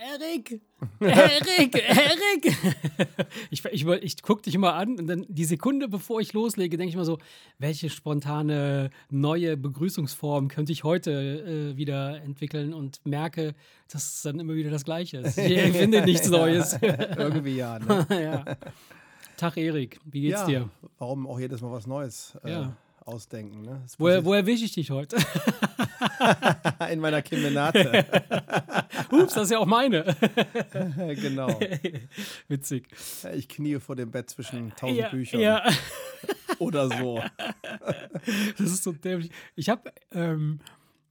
Erik! Erik! Erik! Ich, ich, ich gucke dich immer an und dann die Sekunde, bevor ich loslege, denke ich mal so, welche spontane neue Begrüßungsform könnte ich heute äh, wieder entwickeln und merke, dass es dann immer wieder das Gleiche ist. Ich finde nichts Neues. Irgendwie ja, ne? ja. Tag Erik, wie geht's ja, dir? Warum auch jedes Mal was Neues äh, Ja. Ausdenken, ne? Woher, passiert wo erwische ich dich heute? In meiner Kemenate. Ups, das ist ja auch meine. genau. Witzig. Ich knie vor dem Bett zwischen tausend Ja, Büchern. ja. Oder so. Das ist so dämlich. Ich habe, ähm,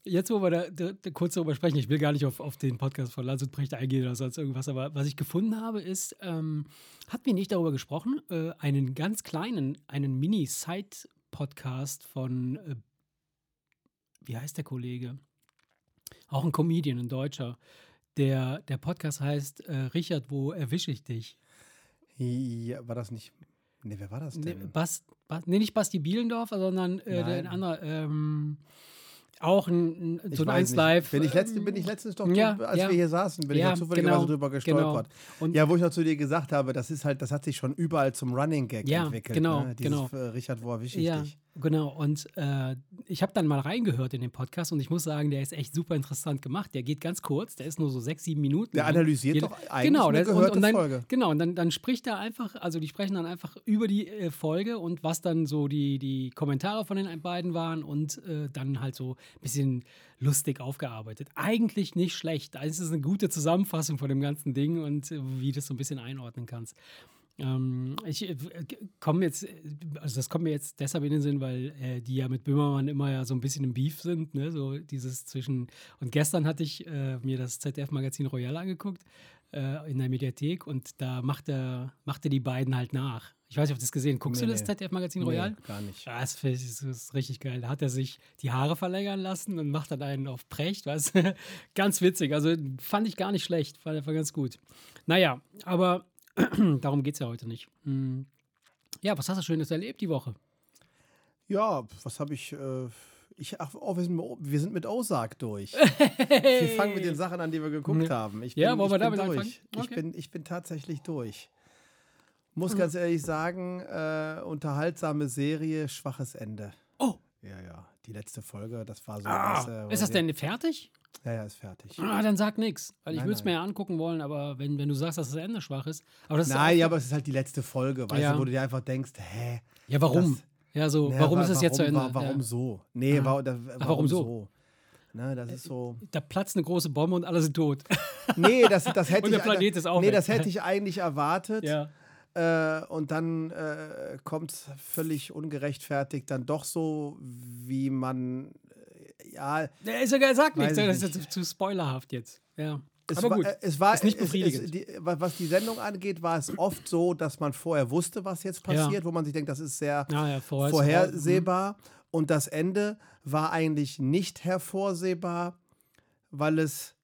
jetzt wo wir da, da, da kurz darüber sprechen, ich will gar nicht auf, auf den Podcast von Lanz und Brecht eingehen oder sonst irgendwas, aber was ich gefunden habe, ist, ähm, hat mir nicht darüber gesprochen, äh, einen ganz kleinen, einen Mini-Side-Podcast von, äh, wie heißt der Kollege? Auch ein Comedian, ein Deutscher. Der, der Podcast heißt äh, Richard, wo erwische ich dich? Ja, war das nicht. Nee, wer war das Nee, denn? Bas, Bas, nee, nicht Basti Bielendorf, sondern äh, der, ein anderer, ähm, auch ein, so ein weiß 1 nicht. Live. Bin ich, letzt, ähm, bin ich letztens doch, ja, als ja. wir hier saßen, bin Ja, ich ja zufälligerweise genau, drüber genau. gestolpert. Und- ja, wo ich noch zu dir gesagt habe, das ist halt, das hat sich schon überall zum Running Gag Ja, entwickelt. genau, ne? Dieses, genau. äh, Richard, wo erwische ich Ja? Genau. Und äh, ich habe dann mal reingehört in den Podcast und ich muss sagen, der ist echt super interessant gemacht. Der geht ganz kurz, der ist nur so sechs, sieben Minuten. Der lang. analysiert Jede- doch eigentlich genau, eine gehörte und, und dann, Folge. Genau, und dann, dann spricht er einfach, also die sprechen dann einfach über die äh, Folge und was dann so die, die Kommentare von den beiden waren und äh, dann halt so ein bisschen lustig aufgearbeitet. Eigentlich nicht schlecht. Also Es ist eine gute Zusammenfassung von dem ganzen Ding und äh, wie du das so ein bisschen einordnen kannst. Ähm, ich äh, komme jetzt, äh, also das kommt mir jetzt deshalb in den Sinn, weil äh, die ja mit Böhmermann immer ja so ein bisschen im Beef sind, ne? So dieses zwischen. Und gestern hatte ich äh, mir das ZDF-Magazin Royal angeguckt äh, in der Mediathek und da macht er, macht er die beiden halt nach. Ich weiß nicht, ob du das gesehen Guckst Nee, du das nee. ZDF-Magazin Royal? Nee, gar nicht. Ja, das, das ist richtig geil. Da hat er sich die Haare verlängern lassen und macht dann einen auf Precht, weißt? Ganz witzig. Also fand ich gar nicht schlecht. War, war ganz gut. Naja, aber darum geht es ja heute nicht. Hm. Ja, was hast du Schönes erlebt die Woche? Ja, was habe ich. Äh, ich ach, oh, wir, sind, mit- wir sind mit Ozark durch. Wir fangen mit den Sachen an, die wir geguckt haben. Ich bin, Ja, wollen wir ich bin damit durch. anfangen? Ich, Okay. bin, ich bin tatsächlich durch. Muss ganz ehrlich sagen, äh, unterhaltsame Serie, schwaches Ende. Oh. Ja, ja. Die letzte Folge, das war so. Ah, weißt du, ist das denn fertig? Ja, ja, ist fertig. Ah, dann sag nix. Weil ich würde es mir ja angucken wollen, aber wenn, wenn du sagst, dass das Ende schwach ist. Aber das ist Nein, auch- ja, aber es ist halt die letzte Folge, weißt Ja. du, wo du dir einfach denkst, hä? ja, warum? das- ja, so, Na, warum wa- ist es jetzt zu Ende? wa- Warum ja. so? Nee, Ah. wa da, warum so? Ne, das ist so. Da platzt eine große Bombe und alle sind tot. Nee, das, das hätte Und der ich. Planet ist auch nee, weg. das hätte ich eigentlich erwartet. ja. Äh, und dann äh, kommt es völlig ungerechtfertigt dann doch so, wie man. Ja, Ja, ist ja geil, sag Weiß nichts. ich Das ist nicht. zu spoilerhaft jetzt. Ja. es aber war, gut. es war Ist nicht befriedigend. Es, die, wa- was die Sendung angeht, war es oft so, dass man vorher wusste, was jetzt Ja. passiert, wo man sich denkt, das ist sehr ja, ja, vorher, vorhersehbar. Und das Ende war eigentlich nicht hervorsehbar, weil es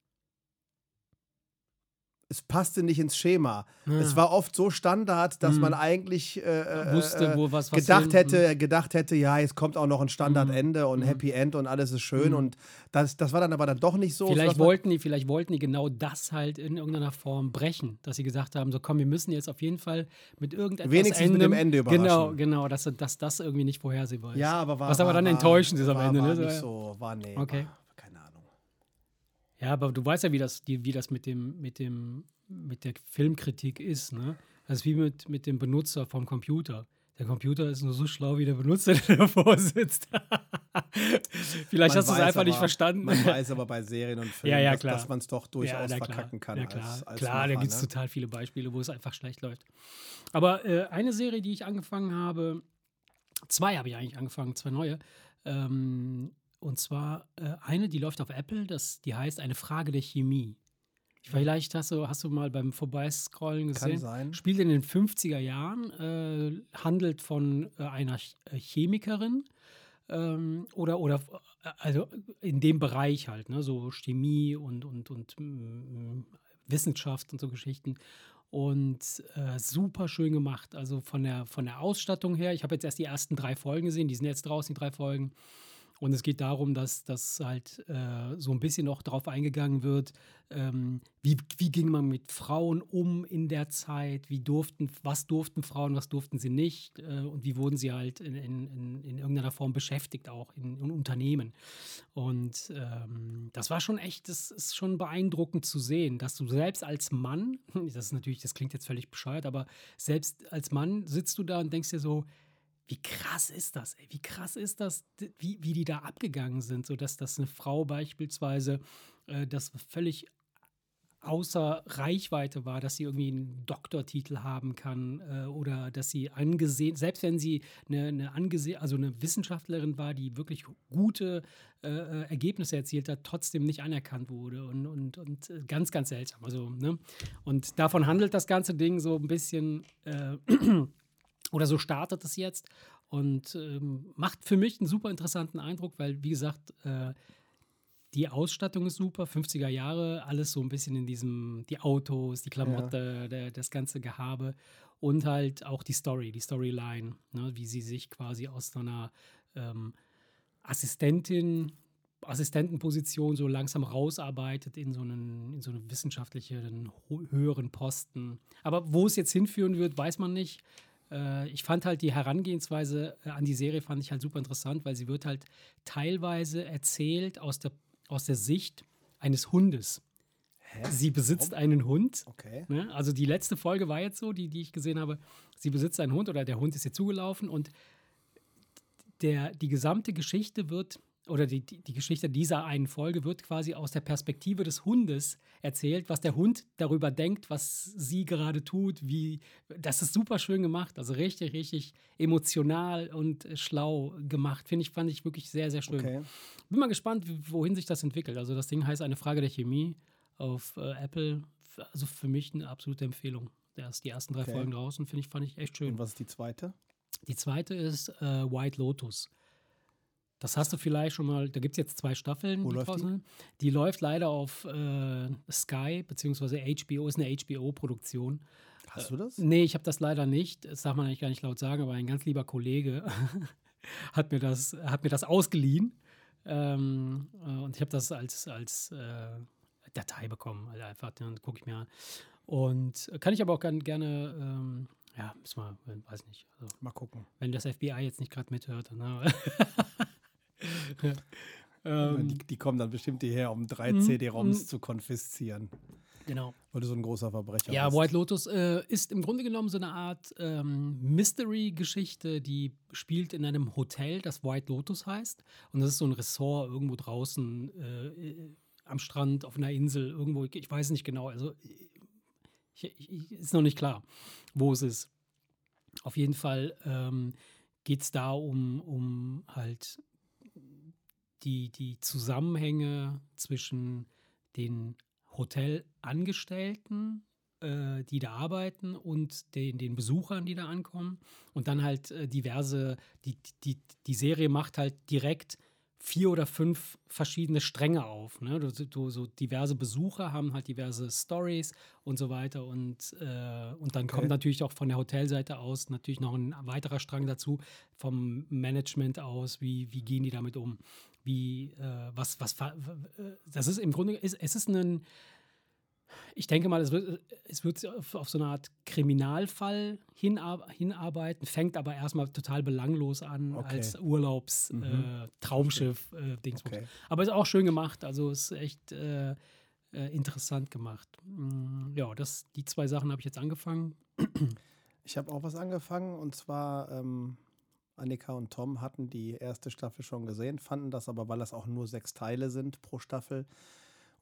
es passte nicht ins Schema. Ja. Es war oft so Standard, dass Mhm. man eigentlich äh, äh, Wusste, äh, wo was, was gedacht hin- hätte, gedacht hätte, ja, jetzt kommt auch noch ein Standardende und Mhm. Happy End und alles ist schön. Mhm. Und das, das war dann aber dann doch nicht so. Vielleicht wollten, die, vielleicht wollten die genau das halt in irgendeiner Form brechen, dass sie gesagt haben, so komm, wir müssen jetzt auf jeden Fall mit irgendetwas Wenigstens mit dem Ende überraschen. Genau, genau, dass, dass das irgendwie nicht vorhersehbar ist. Ja, aber war. Was aber war, dann war, enttäuschend ist am war, Ende, War ne? Nicht so, war nee. Okay. War. Ja, aber du weißt ja, wie das, die, wie das mit dem, mit dem, mit der Filmkritik ist, ne? Das ist wie mit, mit dem Benutzer vom Computer. Der Computer ist nur so schlau wie der Benutzer, der davor sitzt. Vielleicht Man hast du es einfach nicht aber- verstanden. Man weiß aber bei Serien und Filmen, Ja, ja, dass, dass man es doch durchaus klar. verkacken kann. Ja, klar, als, als klar da Macher, gibt es ne? total viele Beispiele, wo es einfach schlecht läuft. Aber äh, eine Serie, die ich angefangen habe, zwei habe ich eigentlich angefangen, zwei neue. Ähm, und zwar äh, eine, die läuft auf Apple, das, die heißt Eine Frage der Chemie. Vielleicht hast du, hast du mal beim Vorbeiscrollen gesehen. Kann sein. Spielt in den 50er Jahren, äh, handelt von äh, einer äh, Chemikerin ähm, oder, oder äh, also in dem Bereich halt, ne, so Chemie und, und, und mm, Wissenschaft und so Geschichten. Und äh, super schön gemacht. Also von der, von der Ausstattung her, ich habe jetzt erst die ersten drei Folgen gesehen, die sind jetzt draußen, die drei Folgen. Und es geht darum, dass, dass halt äh, so ein bisschen noch darauf eingegangen wird, ähm, wie, wie ging man mit Frauen um in der Zeit, wie durften, was durften Frauen, was durften sie nicht äh, und wie wurden sie halt in, in, in, in irgendeiner Form beschäftigt, auch in, in Unternehmen. Und ähm, das war schon echt, das ist schon beeindruckend zu sehen, dass du selbst als Mann, das ist natürlich, das klingt jetzt völlig bescheuert, aber selbst als Mann sitzt du da und denkst dir so, wie krass ist das, ey? Wie krass ist das, wie, wie die da abgegangen sind, sodass das eine Frau beispielsweise äh, das völlig außer Reichweite war, dass sie irgendwie einen Doktortitel haben kann äh, oder dass sie angesehen, selbst wenn sie eine, eine angesehen, also eine Wissenschaftlerin war, die wirklich gute äh, äh Ergebnisse erzielt hat, trotzdem nicht anerkannt wurde und, und, und äh, ganz, ganz seltsam. Also, ne? Und davon handelt das ganze Ding so ein bisschen, äh, oder so startet es jetzt und ähm, macht für mich einen super interessanten Eindruck, weil, wie gesagt, äh, die Ausstattung ist super, 50er Jahre, alles so ein bisschen in diesem, die Autos, die Klamotte, ja. der, das ganze Gehabe und halt auch die Story, die Storyline, ne, wie sie sich quasi aus so einer ähm, Assistentin, Assistentenposition so langsam rausarbeitet in so einen, in so einen wissenschaftlichen höheren Posten. Aber wo es jetzt hinführen wird, weiß man nicht. Äh, ich fand halt die Herangehensweise äh, an die Serie fand ich halt super interessant, weil sie wird halt teilweise erzählt aus der aus der Sicht eines Hundes. Hä? Sie besitzt Warum? einen Hund. Okay. Ne? Also die letzte Folge war jetzt so, die, die ich gesehen habe. Sie besitzt einen Hund oder der Hund ist ihr zugelaufen und der, die gesamte Geschichte wird oder die, die, Geschichte dieser einen Folge wird quasi aus der Perspektive des Hundes erzählt, was der Hund darüber denkt, was sie gerade tut, wie das ist super schön gemacht, also richtig, richtig emotional und schlau gemacht, finde ich, fand ich wirklich sehr, sehr schön. Okay. Bin mal gespannt, wohin sich das entwickelt. Also das Ding heißt eine Frage der Chemie auf äh, Apple, also für mich eine absolute Empfehlung. Da ist die ersten drei okay. Folgen draußen, finde ich, fand ich echt schön. Und was ist die zweite? Die zweite ist äh, White Lotus. Das hast du vielleicht schon mal, da gibt es jetzt zwei Staffeln. Wo die, läuft die? die läuft leider auf äh, Sky, beziehungsweise HBO, ist eine HBO-Produktion. Hast du das? Äh, nee, ich habe das leider nicht. Das darf man eigentlich gar nicht laut sagen, aber ein ganz lieber Kollege hat, mir das, hat mir das ausgeliehen. Ähm, äh, und ich habe das als, als äh, Datei bekommen. Also einfach, dann gucke ich mir an. Und kann ich aber auch gerne ähm, ja, müssen wir, weiß nicht. Also, Mal gucken. Wenn das FBI jetzt nicht gerade mithört, dann. Ähm, die, die, kommen dann bestimmt hierher, um drei mm, CD-ROMs mm. zu konfiszieren. Genau. Weil du so ein großer Verbrecher ja, bist. Ja, White Lotus äh, ist im Grunde genommen so eine Art ähm, Mystery-Geschichte, die spielt in einem Hotel, das White Lotus heißt. Und das ist so ein Ressort irgendwo draußen äh, am Strand, auf einer Insel, irgendwo, ich weiß nicht genau. Also ich, ich, ist noch nicht klar, wo es ist. Auf jeden Fall ähm, geht es da um, um halt die, die Zusammenhänge zwischen den Hotelangestellten, äh, die da arbeiten, und den, den Besuchern, die da ankommen. Und dann halt äh, diverse, die, die, die Serie macht halt direkt vier oder fünf verschiedene Stränge auf. Ne? Du, du, so diverse Besucher haben halt diverse Stories und so weiter. Und, äh, und dann okay. kommt natürlich auch von der Hotelseite aus natürlich noch ein weiterer Strang dazu, vom Management aus, wie, wie gehen die damit um? Wie, äh, was, was, äh, das ist im Grunde, ist, es ist ein, ich denke mal, es wird, es wird auf, auf so eine Art Kriminalfall hinar hinarbeiten, fängt aber erstmal total belanglos an okay. als Urlaubs-Traumschiff. Mhm. Äh, okay. Aber ist auch schön gemacht, also ist echt äh, äh, interessant gemacht. Mm, ja, das, die zwei Sachen habe ich jetzt angefangen. Ich habe auch was angefangen und zwar ähm, Annika und Tom hatten die erste Staffel schon gesehen, fanden das aber, weil das auch nur sechs Teile sind pro Staffel,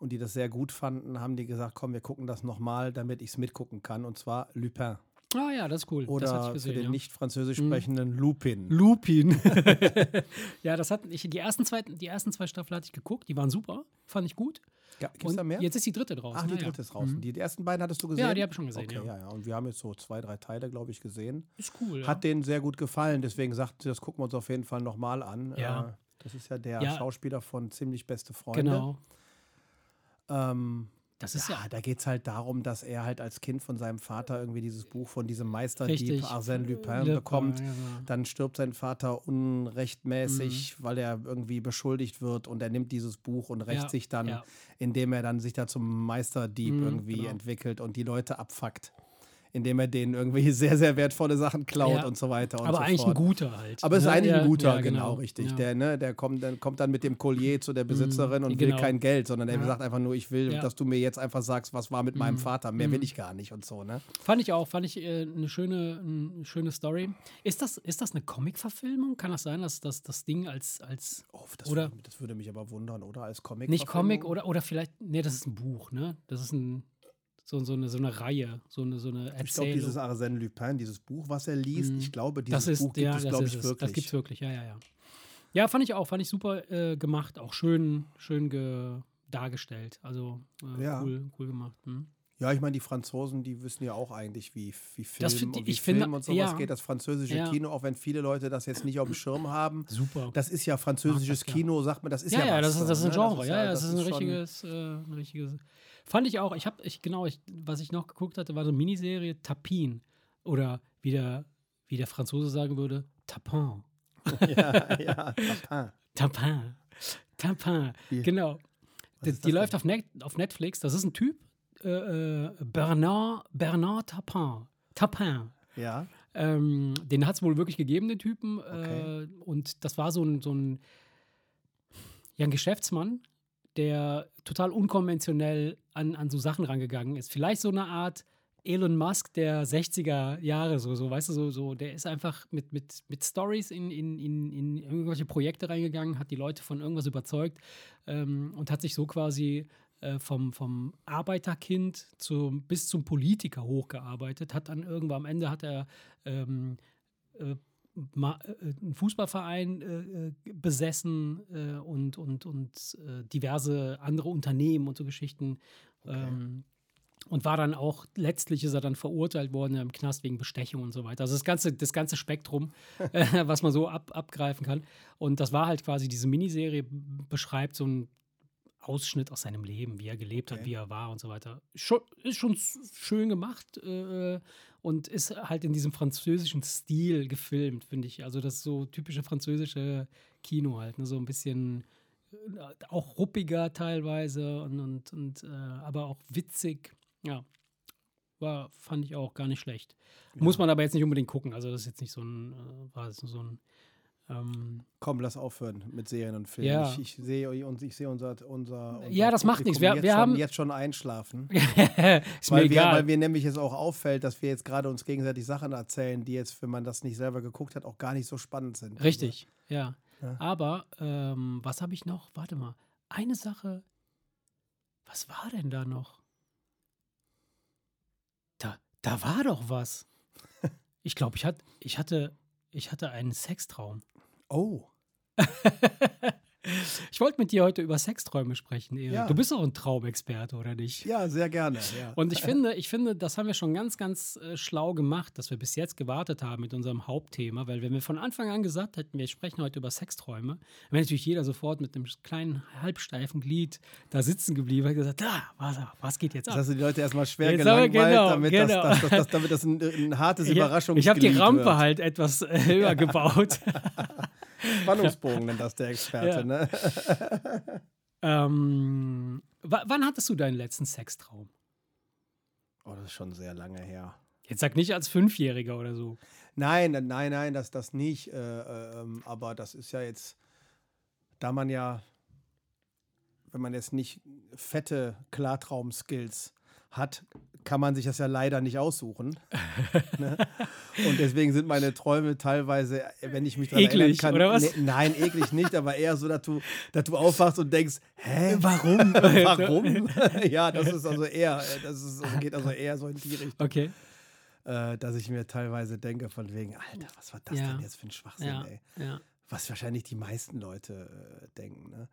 und die das sehr gut fanden, haben die gesagt, komm, wir gucken das nochmal, damit ich es mitgucken kann. Und zwar Lupin. Ah ja, das ist cool. Oder gesehen, für den ja. nicht französisch mhm. sprechenden Lupin. Lupin. ja, das hat ich die ersten zwei die ersten zwei Staffeln hatte ich geguckt, die waren super, fand ich gut. Ja, gibt's da mehr? Jetzt ist die dritte draußen. Ach, die dritte ja. ist draußen. Mhm. Die, die, ersten beiden hattest du gesehen? Ja, die habe ich schon gesehen. Okay, ja. ja. ja. Und wir haben jetzt so zwei, drei Teile, glaube ich, gesehen. Ist cool. Hat denen sehr gut gefallen, deswegen sagt das gucken wir uns auf jeden Fall nochmal an. Ja. Äh, das ist ja der Schauspieler von Ziemlich beste Freunde. Genau. Ähm, Das ist ja, Ja, da geht es halt darum, dass er halt als Kind von seinem Vater irgendwie dieses Buch von diesem Meisterdieb. Arsène Lupin Lupin, bekommt. genau. Dann stirbt sein Vater unrechtmäßig, weil er irgendwie beschuldigt wird und er nimmt dieses Buch und rächt Ja, sich dann, ja. indem er dann sich da zum Meisterdieb Mhm, irgendwie genau. entwickelt und die Leute abfuckt. Indem er denen irgendwie sehr, sehr wertvolle Sachen klaut Ja. und so weiter und aber so eigentlich fort. ein guter halt. Aber es ist ne? eigentlich ein guter, ja, genau, richtig. Ja. Der, ne, der kommt dann, kommt dann mit dem Collier zu der Besitzerin und will genau. kein Geld, sondern er sagt einfach nur, ich will, dass du mir jetzt einfach sagst, was war mit meinem Vater. Mehr will ich gar nicht und so, ne? Fand ich auch, fand ich äh, eine schöne, eine schöne Story. Ist das, ist das eine Comic-Verfilmung? Kann das sein, dass, dass das Ding als, als Oh, das, Oder- würde, das würde mich aber wundern, oder? Als Comic. nicht Comic oder, oder vielleicht, nee, das ist ein Buch, ne? Das ist ein, so, so, eine, so eine Reihe, so eine, so eine Ich glaube, Erzählung. dieses Arsène Lupin, dieses Buch, was er liest, ich glaube, dieses das ist, Buch gibt ja, es, das glaube ist ich, es. wirklich. Das gibt es wirklich, ja, ja, ja. Ja, fand ich auch, fand ich super äh, gemacht, auch schön, schön ge dargestellt. Also äh, Ja. cool, cool gemacht. Hm. Ja, ich meine, die Franzosen, die wissen ja auch eigentlich, wie, wie Film Das find- und wie ich Film finde- und sowas ja. geht. Das französische Ja. Kino, auch wenn viele Leute das jetzt nicht auf dem Schirm haben. Super. Das ist ja französisches das. Kino, sagt man, das ist ja, ja, ja, was, das ist, das ist ein ne? Genre. ja, ja, das, ist ein schon- richtiges, äh, ein richtiges. Fand ich auch. Ich habe, ich, genau, ich, was ich noch geguckt hatte, war so eine Miniserie Tapin. Oder wie der, wie der Franzose sagen würde, Tapin. ja, ja, Tapin. Tapin. Tapin. Wie- Genau. Die, die läuft auf, Net, auf Netflix. Das ist ein Typ. Äh, äh, Bernard, Bernard Tapin. Tapin. Ja, Ähm, den hat es wohl wirklich gegeben, den Typen. Okay. Äh, und das war so ein, so ein, ja, ein Geschäftsmann, der total unkonventionell an, an so Sachen rangegangen ist. Vielleicht so eine Art Elon Musk der 60er Jahre, so, so weißt du, so, so der ist einfach mit, mit, mit Stories in, in, in, in irgendwelche Projekte reingegangen, hat die Leute von irgendwas überzeugt ähm, und hat sich so quasi äh, vom, vom Arbeiterkind zum, bis zum Politiker hochgearbeitet, hat dann irgendwann am Ende hat er ähm, äh, einen Fußballverein äh, äh, besessen äh, und, und, und äh, diverse andere Unternehmen und so Geschichten. Ähm, und war dann auch, letztlich ist er dann verurteilt worden im Knast wegen Bestechung und so weiter. Also das ganze, das ganze Spektrum, äh, was man so ab, abgreifen kann. Und das war halt quasi, diese Miniserie beschreibt so einen Ausschnitt aus seinem Leben, wie er gelebt hat, Okay. wie er war und so weiter. Schon, ist schon schön gemacht äh, und ist halt in diesem französischen Stil gefilmt, finde ich. Also das so typische französische Kino halt, ne? so ein bisschen äh, auch ruppiger teilweise und, und, und äh, aber auch witzig. Ja, war, fand ich auch gar nicht schlecht. Muss man aber jetzt nicht unbedingt gucken. Also das ist jetzt nicht so ein, äh, war jetzt so ein ähm, komm, lass aufhören mit Serien und Filmen. Ja. Ich, ich sehe und ich sehe unser, unser, unser Ja, das macht nichts. Wir- jetzt wir schon, haben- jetzt schon einschlafen. ist mir weil, wir, egal. weil mir nämlich es auch auffällt, dass wir jetzt gerade uns gegenseitig Sachen erzählen, die jetzt, wenn man das nicht selber geguckt hat, auch gar nicht so spannend sind. Richtig, ja. Ja. Aber ähm, was habe ich noch? Warte mal. Eine Sache. Was war denn da noch? Da, da war doch was. Ich glaube, ich, hat, ich, hatte, ich hatte einen Sextraum. Oh, Ich wollte mit dir heute über Sexträume sprechen, Erik. Ja. Du bist doch ein Traumexperte, oder nicht? ja, sehr gerne. Ja. Und ich finde, ich finde, das haben wir schon ganz, ganz äh, schlau gemacht, dass wir bis jetzt gewartet haben mit unserem Hauptthema, weil wenn wir von Anfang an gesagt hätten, wir sprechen heute über Sexträume, dann wäre natürlich jeder sofort mit einem kleinen halbsteifen Glied da sitzen geblieben und gesagt, ah, was, was geht jetzt Das ab? hast du die Leute erstmal schwer Jetzt gelangweilt, genau, damit, genau. Das, das, das, das, damit das ein, ein hartes Ich, Überraschungsglied ich habe die Rampe wird. halt etwas äh, höher gebaut. Spannungsbogen nennt das der Experte, Ja. ne? ähm, wa- wann hattest du deinen letzten Sextraum? Oh, das ist schon sehr lange her. Jetzt sag nicht als Fünfjähriger oder so. Nein, nein, nein, das, das nicht. Äh, äh, ähm, aber das ist ja jetzt, da man ja, wenn man jetzt nicht fette Klartraum-Skills hat, kann man sich das ja leider nicht aussuchen. ne? Und deswegen sind meine Träume teilweise, wenn ich mich daran Eklig, erinnern kann. oder was? Nee, nein, eklig nicht, aber eher so, dass du, dass du aufwachst und denkst, hä, Warum? warum? ja, das ist also eher, das ist, also geht also eher so in die Richtung Okay. äh, dass ich mir teilweise denke, von wegen, Alter, was war das Ja. denn jetzt für ein Schwachsinn, Ja, ey? ja. Was wahrscheinlich die meisten Leute äh, denken. Ne?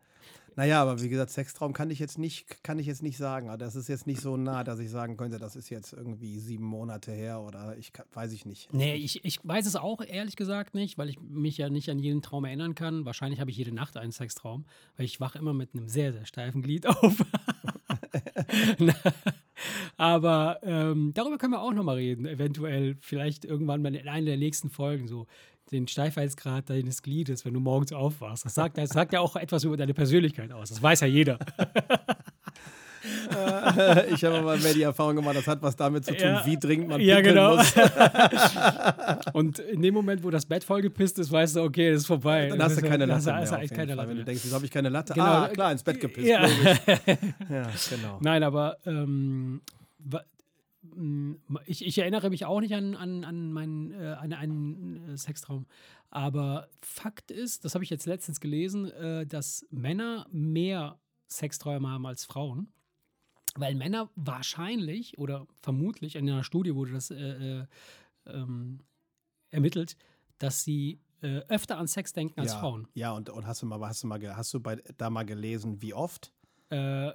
Naja, aber wie gesagt, Sextraum kann ich jetzt nicht, kann ich jetzt nicht sagen. Aber das ist jetzt nicht so nah, dass ich sagen könnte, das ist jetzt irgendwie sieben Monate her oder ich weiß ich nicht. Nee, ich, ich weiß es auch ehrlich gesagt nicht, weil ich mich ja nicht an jeden Traum erinnern kann. Wahrscheinlich habe ich jede Nacht einen Sextraum, weil ich wache immer mit einem sehr, sehr steifen Glied auf. Aber ähm, darüber können wir auch nochmal reden. Eventuell, vielleicht irgendwann in einer der nächsten Folgen so. Den Steifheitsgrad deines Gliedes, wenn du morgens aufwachst. Das sagt, das sagt ja auch etwas über deine Persönlichkeit aus. Das weiß ja jeder. ich habe aber mehr die Erfahrung gemacht, das hat was damit zu tun, Ja. wie dringend man Ja, genau. muss. Und in dem Moment, wo das Bett vollgepisst ist, weißt du, okay, das ist vorbei. Dann hast du keine Latte mehr. hast du auf jeden keine Fall. Latte Wenn du denkst, wieso habe ich keine Latte? Genau. Ah, klar, ins Bett gepisst. Ja. ja, genau. Nein, aber ähm, ich, ich erinnere mich auch nicht an, an, an meinen äh, an einen äh, Sextraum. Aber Fakt ist, das habe ich jetzt letztens gelesen, äh, dass Männer mehr Sexträume haben als Frauen. Weil Männer wahrscheinlich oder vermutlich, in einer Studie wurde das äh, äh, ähm, ermittelt, dass sie äh, öfter an Sex denken als ja, Frauen. Ja, und, und hast du mal, hast du mal, hast du bei, da mal gelesen, wie oft?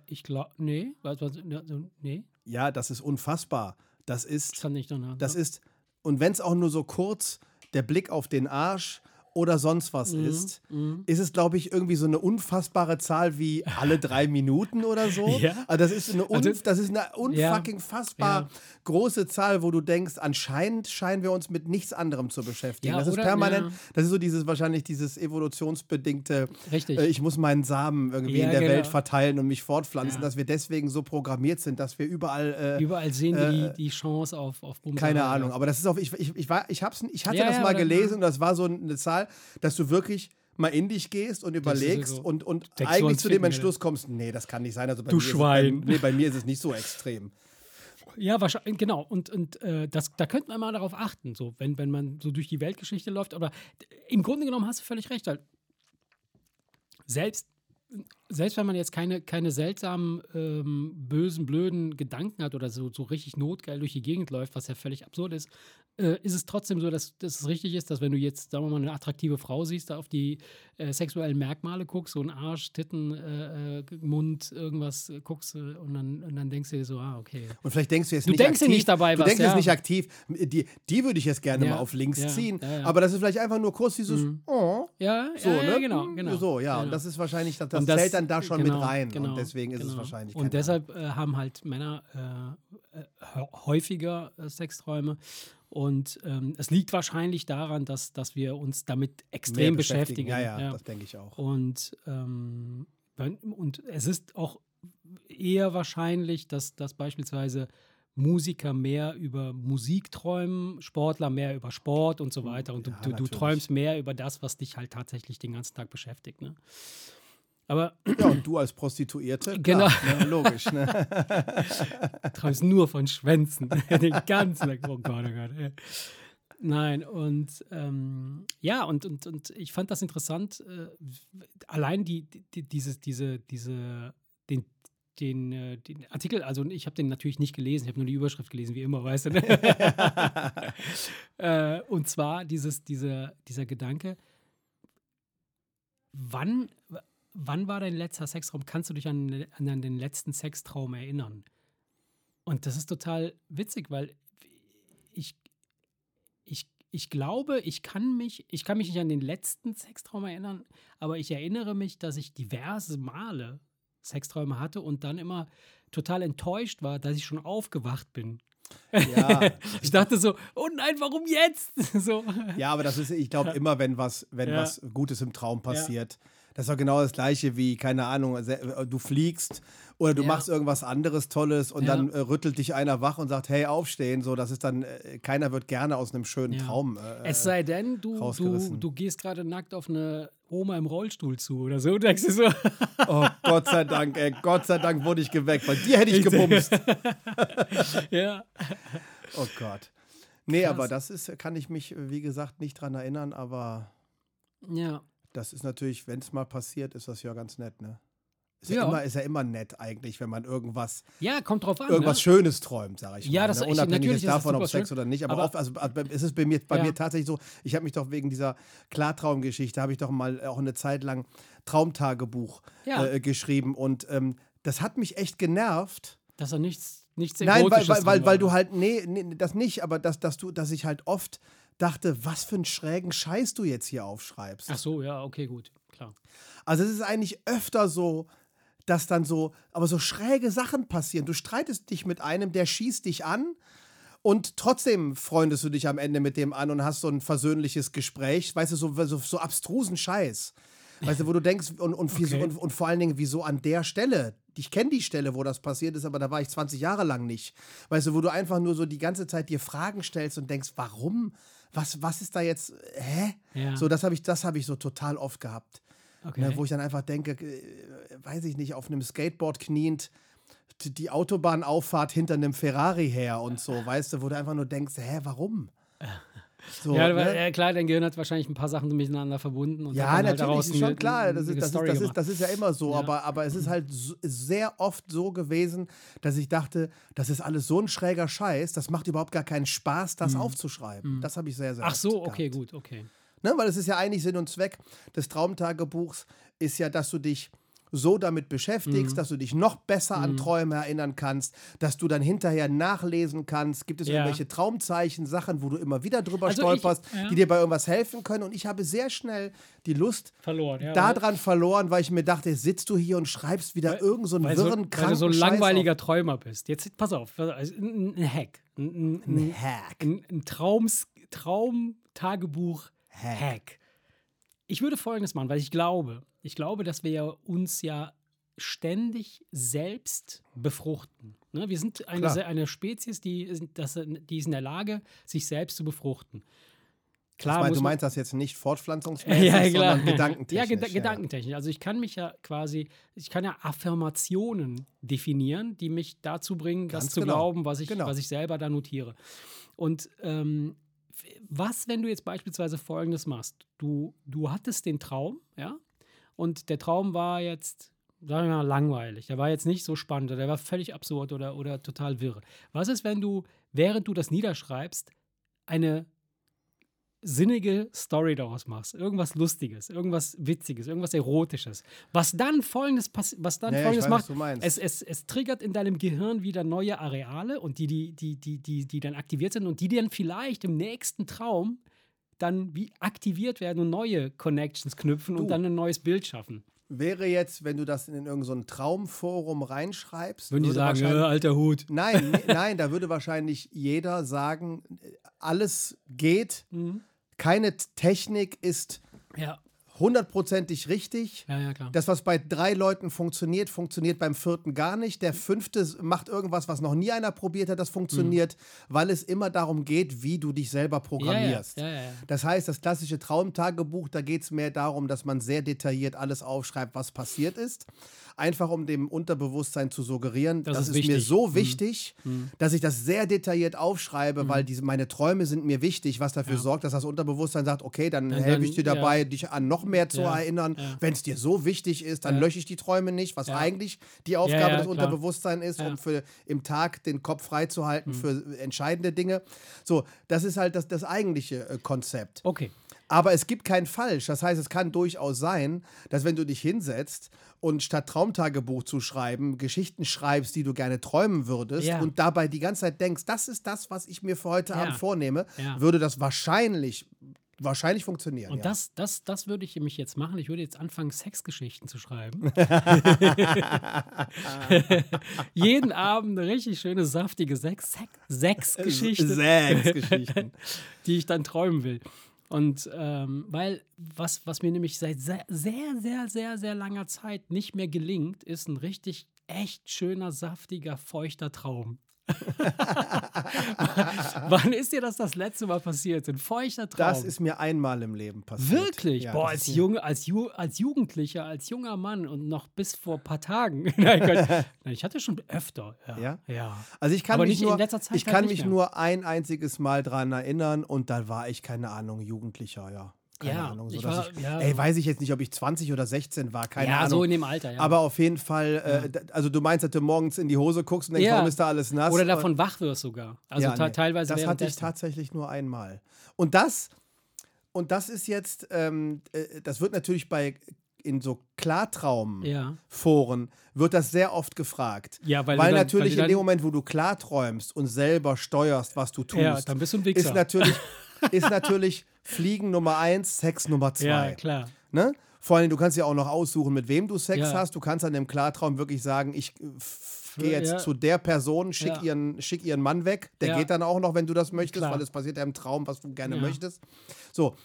Ich glaube, nee, was, was, ne, nee, Ja, das ist unfassbar. Das ist, stand nicht danach. das ist, und wenn es auch nur so kurz der Blick auf den Arsch oder sonst was Mhm, ist, ist es, glaube ich, irgendwie so eine unfassbare Zahl wie alle drei Minuten oder so. Ja. Also das ist eine, un, Also- das ist eine unfucking fassbar Ja. große Zahl, wo du denkst, anscheinend scheinen wir uns mit nichts anderem zu beschäftigen. Ja, das ist oder- permanent, ja. das ist so dieses wahrscheinlich dieses evolutionsbedingte, äh, ich muss meinen Samen irgendwie in der genau. Welt verteilen und mich fortpflanzen, dass wir deswegen so programmiert sind, dass wir überall äh, Überall sehen äh, die, die Chance auf, auf Bums. keine. Ahnung, aber das ist auf, ich, ich, ich, war, ich, hab's, ich hatte das mal gelesen und das war so eine Zahl, dass du wirklich mal in dich gehst und überlegst so, und, und eigentlich zu dem Entschluss kommst, nee, das kann nicht sein. Also bei Du mir Ist Schwein. es, bei, nee, bei mir ist es nicht so extrem. Ja, wahrscheinlich, genau. Und, und äh, das, da könnte man mal darauf achten, so, wenn, wenn man so durch die Weltgeschichte läuft. Aber im Grunde genommen hast du völlig recht, weil selbst, selbst wenn man jetzt keine, keine seltsamen, ähm, bösen, blöden Gedanken hat oder so, so richtig notgeil durch die Gegend läuft, was ja völlig absurd ist, äh, ist es trotzdem so, dass, dass es richtig ist, dass wenn du jetzt, sagen wir mal, eine attraktive Frau siehst, da auf die äh, sexuellen Merkmale guckst, so ein Arsch, Titten, äh, äh, Mund, irgendwas guckst äh, und, dann, und dann denkst du dir so, ah, okay. Und vielleicht denkst du jetzt Du nicht denkst aktiv, nicht dabei du was, denkst jetzt ja. nicht aktiv, die, die würde ich jetzt gerne Ja, mal auf links ja, ziehen, aber das ist vielleicht einfach nur kurz dieses, oh, Ja, so, ne? ja, genau, genau. So, ja, und genau. das ist wahrscheinlich, das, das, Und das- zählt dann da schon genau, mit rein genau, und deswegen ist es genau. wahrscheinlich Und deshalb äh, haben halt Männer hä- häufiger Sexträume. Und ähm, es liegt wahrscheinlich daran, dass, dass wir uns damit extrem beschäftigen. Ja, ja, das denke ich auch. Und, ähm, und es ist auch eher wahrscheinlich, dass, dass beispielsweise Musiker mehr über Musik träumen, Sportler mehr über Sport und so weiter. Und du, Ja, du, du träumst mehr über das, was dich halt tatsächlich den ganzen Tag beschäftigt. Ne? Aber Ja, und du als Prostituierte? Genau. Klar, ne, logisch, ne? träumst nur von Schwänzen. Den ganzen Tag. Oh Gott, oh Gott. ey. Nein, und ähm, ja, und, und, und ich fand das interessant. Äh, allein die, die, diese, diese, diese, den, den, äh, den Artikel, also ich habe den natürlich nicht gelesen, ich habe nur die Überschrift gelesen, wie immer, weißt du. Ne? äh, und zwar dieses, dieser, dieser Gedanke, wann, wann war dein letzter Sextraum? Kannst du dich an, an den letzten Sextraum erinnern? Und das ist total witzig, weil ich, ich, ich glaube, ich kann mich, ich kann mich nicht an den letzten Sextraum erinnern, aber ich erinnere mich, dass ich diverse Male Sexträume hatte und dann immer total enttäuscht war, dass ich schon aufgewacht bin. Ja, Ich dachte so, oh nein, warum jetzt? so. Ja, aber das ist, ich glaube, immer wenn was, wenn Ja. was Gutes im Traum passiert, das ist doch genau das Gleiche wie, keine Ahnung, äh, du fliegst oder du Ja. machst irgendwas anderes Tolles und Ja. dann äh, rüttelt dich einer wach und sagt, hey, aufstehen. So, das ist dann, äh, keiner wird gerne aus einem schönen Ja. Traum. Äh, Es sei denn, du, du, du gehst gerade nackt auf eine Oma im Rollstuhl zu oder so. Denkst du so, oh, Gott sei Dank, ey, Gott sei Dank wurde ich geweckt. Bei dir hätte ich gebumst. ja. Oh Gott. Nee, Krass. aber das ist, kann ich mich, wie gesagt, nicht dran erinnern, aber Ja. Das ist natürlich, wenn es mal passiert, ist das ja ganz nett, ne? Ist ja, Ja. immer, ist ja immer nett eigentlich, wenn man irgendwas Ja, kommt drauf an. irgendwas ne? Schönes träumt, sage ich Ja, mal. das- ne? Unabhängig ist davon, ob Sex schön. oder nicht. Aber, Aber- oft, also, also es ist bei mir, bei Ja. mir tatsächlich so, ich habe mich doch wegen dieser Klartraumgeschichte, habe ich doch mal auch eine Zeit lang Traumtagebuch Ja. äh, geschrieben und ähm, das hat mich echt genervt. Dass er nichts, nichts Nein, weil, weil, weil, weil du halt, nee, nee, das nicht, aber dass, dass du, dass ich halt oft dachte, was für einen schrägen Scheiß du jetzt hier aufschreibst. Ach so, ja, okay, gut, klar. Also es ist eigentlich öfter so, dass dann so, aber so schräge Sachen passieren. Du streitest dich mit einem, der schießt dich an und trotzdem freundest du dich am Ende mit dem an und hast so ein versöhnliches Gespräch, weißt du, so, so, so abstrusen Scheiß. Weißt du, wo du denkst, und, und, Okay. und, und vor allen Dingen, wieso an der Stelle? Ich kenne die Stelle, wo das passiert ist, aber da war ich 20 Jahre lang nicht. Weißt du, wo du einfach nur so die ganze Zeit dir Fragen stellst und denkst, warum? Was, was ist da jetzt? Hä? Ja. So, das habe ich, das ich so total oft gehabt. Okay. Ne, wo ich dann einfach denke, äh, weiß ich nicht, auf einem Skateboard kniend, die Autobahnauffahrt hinter einem Ferrari her und so, weißt du, wo du einfach nur denkst, hä, warum? So, ja, ne? äh, klar, dein Gehirn hat wahrscheinlich ein paar Sachen miteinander verbunden. Und Ja, halt natürlich, ist schon klar. Das ist, das, ist, das, ist, das ist ja immer so, Ja. aber, aber es ist halt so, sehr oft so gewesen, dass ich dachte, das ist alles so ein schräger Scheiß, das macht überhaupt gar keinen Spaß, das aufzuschreiben. Das habe ich sehr, sehr Mhm. Ach so, gehabt. okay, gut, okay. Ne? Weil es ist ja eigentlich Sinn und Zweck des Traumtagebuchs, ist ja, dass du dich so damit beschäftigst, Mhm. dass du dich noch besser an Träume erinnern kannst, dass du dann hinterher nachlesen kannst. Gibt es Ja. irgendwelche Traumzeichen, Sachen, wo du immer wieder drüber Also ich- stolperst, ja. die dir bei irgendwas helfen können? Und ich habe sehr schnell die Lust Verloren, ja. daran verloren, weil ich mir dachte, sitzt du hier und schreibst wieder irgend so einen weil, so, wirren, weil du kranken so ein langweiliger Träumer bist. Jetzt, pass auf, also ein, Hack. Ein, ein. Ein Hack. ein, ein Traums, Traum-Tagebuch-Hack. Ich würde folgendes machen, weil ich glaube, ich glaube, dass wir ja uns ja ständig selbst befruchten. Ne? Wir sind eine, eine Spezies, die, das, die ist in der Lage, sich selbst zu befruchten. Klar, muss du meinst das jetzt nicht fortpflanzungsmäßig, ja, sondern gedankentechnisch. Ja, geda ja. gedankentechnisch. Also ich kann mich ja quasi, ich kann ja Affirmationen definieren, die mich dazu bringen, das Ganz zu genau. glauben, was ich, Genau. was ich selber da notiere. Und ähm, was, wenn du jetzt beispielsweise Folgendes machst? Du, du hattest den Traum, ja, und der Traum war jetzt, sagen wir mal, langweilig. Der war jetzt nicht so spannend oder der war völlig absurd oder, oder total wirr. Was ist, wenn du, während du das niederschreibst, eine sinnige Story daraus machst, irgendwas Lustiges, irgendwas Witziges, irgendwas Erotisches, was dann folgendes, passi- was dann Ja, ja, ich folgendes weiß, macht, es, es, es triggert in deinem Gehirn wieder neue Areale und die, die, die, die, die, die dann aktiviert sind und die dann vielleicht im nächsten Traum dann wie aktiviert werden und neue Connections knüpfen Du. und dann ein neues Bild schaffen. Wäre jetzt, wenn du das in irgendein so Traumforum reinschreibst, Würden die sagen, äh, alter Hut. Nein, nein, da würde wahrscheinlich jeder sagen, alles geht, Mhm. keine Technik ist Ja, hundertprozentig richtig. ja, ja, klar. Das, was bei drei Leuten funktioniert, funktioniert beim vierten gar nicht. Der fünfte macht irgendwas, was noch nie einer probiert hat, das funktioniert, weil es immer darum geht, wie du dich selber programmierst. Mhm. Ja, ja. Das heißt, das klassische Traumtagebuch, da geht es mehr darum, dass man sehr detailliert alles aufschreibt, was passiert ist. Einfach um dem Unterbewusstsein zu suggerieren, Das das, ist ist, mir wichtig. so Mhm. wichtig, dass ich das sehr detailliert aufschreibe, weil diese, meine Träume sind mir wichtig, was dafür sorgt, dass das Unterbewusstsein sagt, okay, dann Dann- helfe ich dir dabei, dich an noch mehr zu Ja. erinnern. Ja. Wenn es dir so wichtig ist, dann Ja. lösche ich die Träume nicht, was eigentlich die Aufgabe des. Unterbewusstseins ist. Mhm. um für im Tag den Kopf freizuhalten für entscheidende Dinge. So, das ist halt das, das eigentliche äh, Konzept. Okay. Aber es gibt kein Falsch. Das heißt, es kann durchaus sein, dass wenn du dich hinsetzt und statt Traumtagebuch zu schreiben, Geschichten schreibst, die du gerne träumen würdest Ja. und dabei die ganze Zeit denkst, das ist das, was ich mir für heute Ja. Abend vornehme, Ja. würde das wahrscheinlich, wahrscheinlich funktionieren. Und ja. das, das, das würde ich nämlich jetzt machen. Ich würde jetzt anfangen, Sexgeschichten zu schreiben. Jeden Abend eine richtig schöne, saftige Sex Sex Sexgeschichte, Sechs Geschichten. die ich dann träumen will. Und ähm, weil was, was mir nämlich seit sehr, sehr, sehr, sehr, sehr langer Zeit nicht mehr gelingt, ist ein richtig echt schöner, saftiger, feuchter Traum. Wann ist dir das das letzte Mal passiert? Ein feuchter Traum. Das ist mir einmal im Leben passiert. Wirklich? Ja, Boah, als, Junge, als, Ju als Jugendlicher, als junger Mann und noch bis vor ein paar Tagen. Nein, Gott. Ich hatte schon öfter. Ja. Ja? ja. Also ich kann Aber mich nur, ich halt kann nicht mich mehr. nur ein einziges Mal dran erinnern und da war ich keine Ahnung Jugendlicher, ja. Keine Ja, Ahnung, so ich war- ich, ja. ey, weiß ich jetzt nicht, ob ich 20 oder 16 war, keine ja, Ahnung. so in dem Alter, ja. Aber auf jeden Fall, äh, also du meinst, dass du morgens in die Hose guckst und denkst, Ja. warum ist da alles nass? Oder davon wach wirst sogar. Also Ja, nee, teilweise Das hatte ich tatsächlich nur einmal. Und das, und das ist jetzt, ähm, äh, das wird natürlich bei in so Klartraum-Foren Ja. wird das sehr oft gefragt. Ja, weil Weil, dann- natürlich weil in dem Moment, wo du klarträumst und selber steuerst, was du tust, Ja, dann bist du ein Wichser. ist natürlich, ist natürlich Fliegen Nummer eins, Sex Nummer zwei. Ja, klar. Ne? Vor allem, du kannst ja auch noch aussuchen, mit wem du Sex Ja. hast. Du kannst an dem Klartraum wirklich sagen, ich äh, gehe jetzt ja. zu der Person, schick, Ja. ihren, schick ihren Mann weg. Der geht dann auch noch, wenn du das möchtest, Klar. weil es passiert ja im Traum, was du gerne möchtest. So.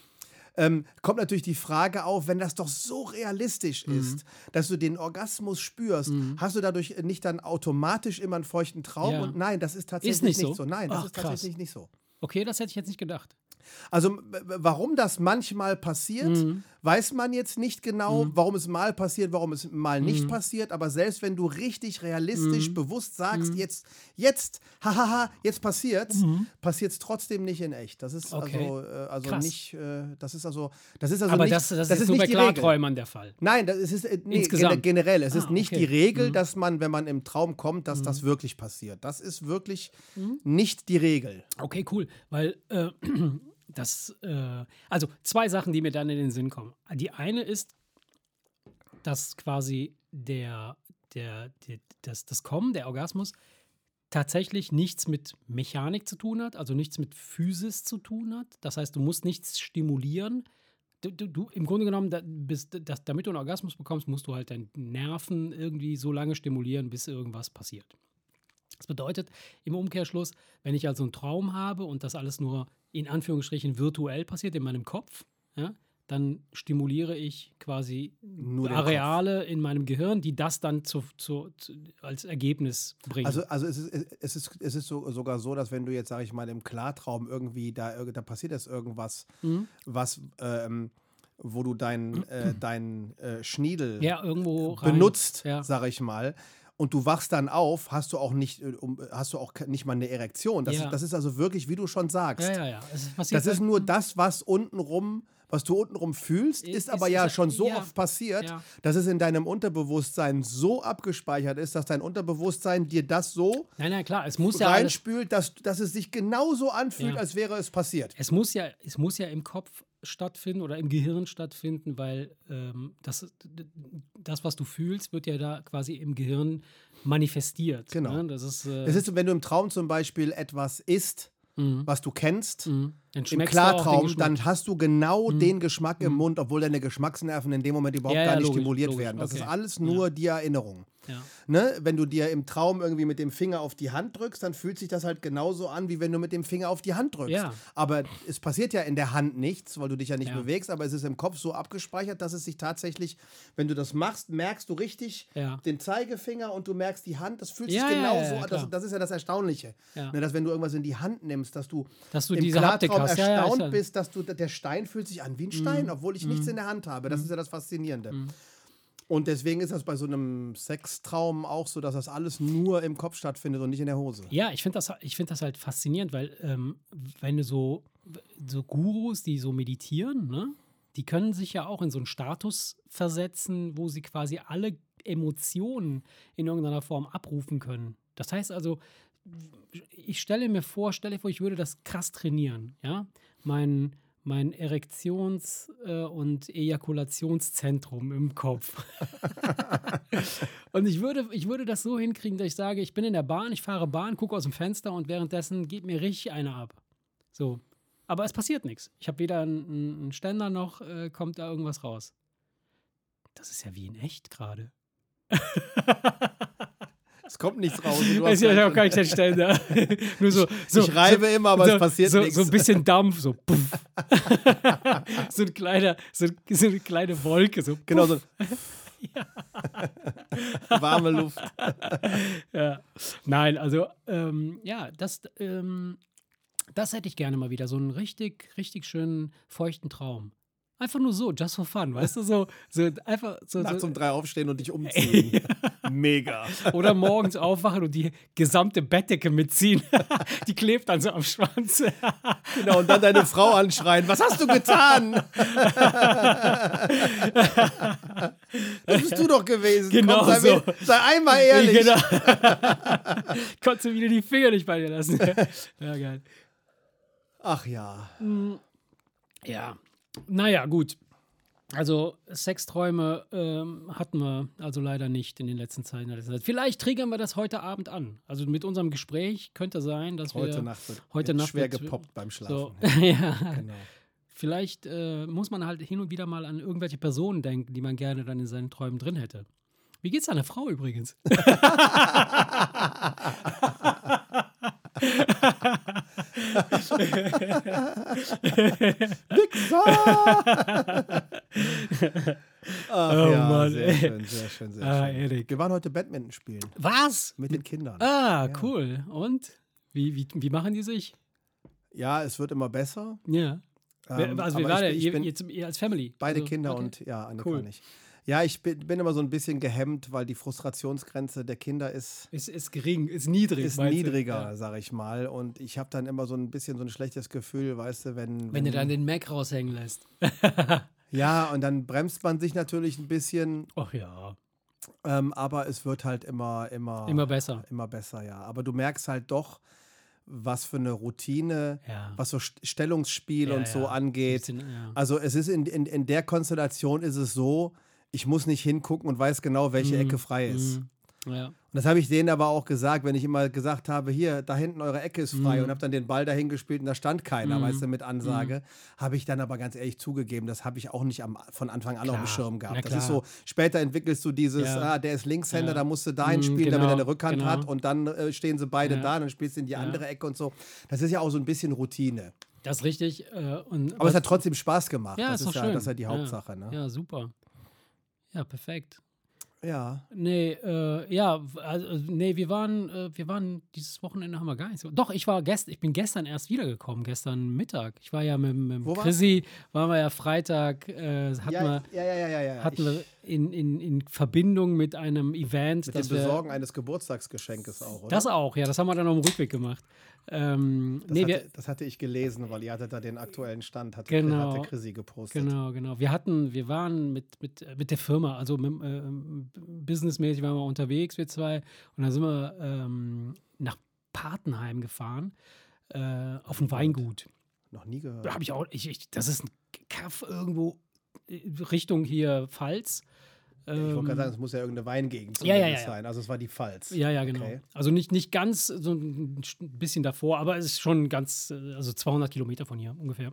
Ähm, kommt natürlich die Frage auf, wenn das doch so realistisch Mhm. ist, dass du den Orgasmus spürst, hast du dadurch nicht dann automatisch immer einen feuchten Traum? Und nein, das ist tatsächlich nicht nicht, so? so. Nein, das Ach, ist krass. tatsächlich nicht so. Okay, das hätte ich jetzt nicht gedacht. Also warum das manchmal passiert, Mhm. weiß man jetzt nicht genau, warum es mal passiert, warum es mal Mhm. nicht passiert, aber selbst wenn du richtig realistisch bewusst sagst, jetzt, jetzt, hahaha, jetzt passiert's, passiert es trotzdem nicht in echt. Das ist Mhm. Okay. also, äh, also Krass. nicht, äh, das ist also, das ist also Aber nicht, das, das, ist, nur bei nicht die Regel. Klarträumern der Fall. Nein, das ist, äh, nee, Insgesamt. gen- generell. Es ist Ah, nicht okay. Mhm. die Regel, dass man, wenn man im Traum kommt, dass das wirklich passiert. Das ist wirklich Mhm. nicht die Regel. Okay, cool. Weil äh, das, äh, also zwei Sachen, die mir dann in den Sinn kommen. Die eine ist, dass quasi der, der, der das, das Kommen, der Orgasmus, tatsächlich nichts mit Mechanik zu tun hat, also nichts mit Physis zu tun hat. Das heißt, du musst nichts stimulieren. Du, du, du im Grunde genommen, da, bist, das, damit du einen Orgasmus bekommst, musst du halt deinen Nerven irgendwie so lange stimulieren, bis irgendwas passiert. Das bedeutet im Umkehrschluss, wenn ich also einen Traum habe und das alles nur in Anführungsstrichen virtuell passiert in meinem Kopf, ja, dann stimuliere ich quasi Areale in meinem Gehirn, die das dann zu, zu, zu, als Ergebnis bringen. Also, also es ist, es ist, es ist so, sogar so, dass wenn du jetzt, sage ich mal, im Klartraum irgendwie, da, da passiert jetzt irgendwas, Mhm. was, ähm, wo du deinen äh, dein, äh, Schniedel ja, benutzt, Ja. sage ich mal, und du wachst dann auf, hast du auch nicht, äh, hast du auch nicht mal eine Erektion. Das, Ja. ist, das ist also wirklich, wie du schon sagst. Ja, ja, ja. Passiert Das ist halt- nur das, was untenrum, was du untenrum fühlst, ist, Ist- aber ist- ja ist- schon so ja. oft passiert, Ja. dass es in deinem Unterbewusstsein so abgespeichert ist, dass dein Unterbewusstsein dir das so Nein, nein, klar. Es muss ja alles, reinspült, dass, dass es sich genauso anfühlt, als wäre es passiert. es muss ja, es muss ja im Kopf stattfinden oder im Gehirn stattfinden, weil ähm, das, das, was du fühlst, wird ja da quasi im Gehirn manifestiert. Genau. Ne? Das ist, äh, Es ist, so, wenn du im Traum zum Beispiel etwas isst, Mhm. was du kennst, Mhm. Im Klartraum. Mhm. dann hast du genau den Geschmack im Mund, obwohl deine Geschmacksnerven in dem Moment überhaupt Ja, ja, gar nicht logisch, stimuliert logisch, werden. Das okay. ist alles nur die Erinnerung. Ja. Ne? Wenn du dir im Traum irgendwie mit dem Finger auf die Hand drückst, dann fühlt sich das halt genauso an, wie wenn du mit dem Finger auf die Hand drückst. Ja. Aber es passiert ja in der Hand nichts, weil du dich ja nicht Ja. bewegst, aber es ist im Kopf so abgespeichert, dass es sich tatsächlich, wenn du das machst, merkst du richtig Ja. den Zeigefinger und du merkst die Hand. Das fühlt sich Ja, ja, genauso ja, ja, an. Das, das ist ja das Erstaunliche. Ja. Ne, dass wenn du irgendwas in die Hand nimmst, dass du, Dass du im diese Klartraum Ja, ja, erstaunt ja- Mhm. bist, dass du der Stein fühlt sich an wie ein Stein, obwohl ich nichts in der Hand habe. Das ist ja das Faszinierende. Und deswegen ist das bei so einem Sextraum auch so, dass das alles nur im Kopf stattfindet und nicht in der Hose. Ja, ich finde das, ich find das halt faszinierend, weil ähm, wenn du so, so Gurus, die so meditieren, ne, die können sich ja auch in so einen Status versetzen, wo sie quasi alle Emotionen in irgendeiner Form abrufen können. Das heißt also, ich stelle mir vor, stelle vor, ich würde das krass trainieren, ja, mein mein Erektions- äh, und Ejakulationszentrum im Kopf. und ich würde, ich würde das so hinkriegen, dass ich sage, ich bin in der Bahn, ich fahre Bahn, gucke aus dem Fenster und währenddessen geht mir richtig einer ab. So. Aber es passiert nichts. Ich habe weder einen, einen Ständer noch äh, kommt da irgendwas raus. Das ist ja wie in echt gerade. Es kommt nichts raus. habe halt- gar nicht den Ständer. Nur so, so, ich reibe immer, aber so, es passiert so, nichts. So ein bisschen Dampf, so. Puff. so, ein kleiner, so, so eine kleine Wolke, so. Genau so. Warme Luft. Ja. Nein, also, ähm, ja, das, ähm, das hätte ich gerne mal wieder. So einen richtig, richtig schönen, feuchten Traum. Einfach nur so, just for fun, weißt du? So, so einfach so. Nachts so um drei aufstehen und dich umziehen. Mega. oder morgens aufwachen und die gesamte Bettdecke mitziehen. die klebt dann so am Schwanz. Genau, und dann deine Frau anschreien. Was hast du getan? das bist du doch gewesen. Genau Komm, sei, so. mir- sei einmal ehrlich. Genau. Konntest du wieder die Finger nicht bei dir lassen. ja, geil. Ach ja. Ja. Naja, gut. Also Sexträume ähm, hatten wir also leider nicht in den letzten Zeiten. Vielleicht triggern wir das heute Abend an. Also mit unserem Gespräch könnte sein, dass wir Heute Nacht wird heute Nacht schwer wird- gepoppt beim Schlafen. so, ja, genau. vielleicht äh, muss man halt hin und wieder mal an irgendwelche Personen denken, die man gerne dann in seinen Träumen drin hätte. Wie geht's deiner Frau übrigens? Ach, Oh ja, Mann, sehr ey. schön, sehr schön, sehr Ah, schön. Erik. Wir waren heute Badminton spielen Was? mit den Kindern. Ah, Ja. cool. Und? Wie, wie, wie machen die sich? Ja, es wird immer besser. Ja. Ähm, also, wie war ich der? Ihr, ihr als Family? Beide Also, Kinder okay. und ja, Annika Cool. nicht. Ja, ich bin, bin immer so ein bisschen gehemmt, weil die Frustrationsgrenze der Kinder ist, Ist, ist gering, ist niedrig. ist niedriger, Ja. sag ich mal. Und ich habe dann immer so ein bisschen so ein schlechtes Gefühl, weißt du, wenn. Wenn du dann den Mac raushängen lässt. ja, und dann bremst man sich natürlich ein bisschen, Ach ja, ähm, aber es wird halt immer, immer, immer besser. immer besser, ja. Aber du merkst halt doch, was für eine Routine, Ja. was so St- Stellungsspiel Ja, und so angeht. Bisschen. Also es ist in, in, in der Konstellation ist es so, ich muss nicht hingucken und weiß genau, welche Mhm. Ecke frei ist. Mhm. Ja. Und das habe ich denen aber auch gesagt, wenn ich immer gesagt habe, hier, da hinten eure Ecke ist frei Mhm. und habe dann den Ball dahin gespielt und da stand keiner, Mhm. weißt du, mit Ansage, habe ich dann aber ganz ehrlich zugegeben, das habe ich auch nicht am, von Anfang an auf dem Klar. Schirm gehabt. Das ist so, klar. später entwickelst du dieses, Ja. ah, der ist Linkshänder, Ja. da musst du dahin Mhm, spielen, damit er genau, eine Rückhand genau. hat und dann äh, stehen sie beide Ja. da, dann spielst du in die Ja. andere Ecke und so. Das ist ja auch so ein bisschen Routine. Das ist richtig. Äh, und, Aber es hat trotzdem Spaß gemacht. ja, das ist ist, ja, schön. das ist ja die Ja. Hauptsache, ne? Ja, super. Ja, perfekt. Ja. Nee, äh, ja, also, nee, wir waren, äh, wir waren, dieses Wochenende haben wir gar nicht so. Doch, ich war gestern, ich bin gestern erst wiedergekommen, gestern Mittag. Ich war ja mit, mit Wo Chrissy, waren wir ja Freitag, äh, hatten Ja, wir, ja, ja, ja, ja, ja. hatten wir in, in, in Verbindung mit einem Event, mit dem das wir, Besorgen eines Geburtstagsgeschenkes auch, oder? das auch, ja, das haben wir dann auf dem Rückweg gemacht. Ähm, Das, nee, hatte, wir, das hatte ich gelesen, weil ihr hattet da den aktuellen Stand, hatte, Genau. hatte Chrissy gepostet. Genau, genau. Wir hatten, wir waren mit, mit, äh, mit der Firma, also mit, ähm, businessmäßig waren wir unterwegs, wir zwei. Und dann sind wir ähm, nach Patenheim gefahren, äh, auf ein Weingut. Noch nie gehört. Da habe ich auch, ich, ich, das ist ein Kaff irgendwo äh, Richtung hier Pfalz. Ich wollte gerade Ähm, sagen, es muss ja irgendeine Weingegend Ja, ja, ja, sein. Also es war die Pfalz. Ja, ja, genau. Okay. Also nicht, nicht ganz, so ein bisschen davor, aber es ist schon ganz, also 200 Kilometer von hier ungefähr.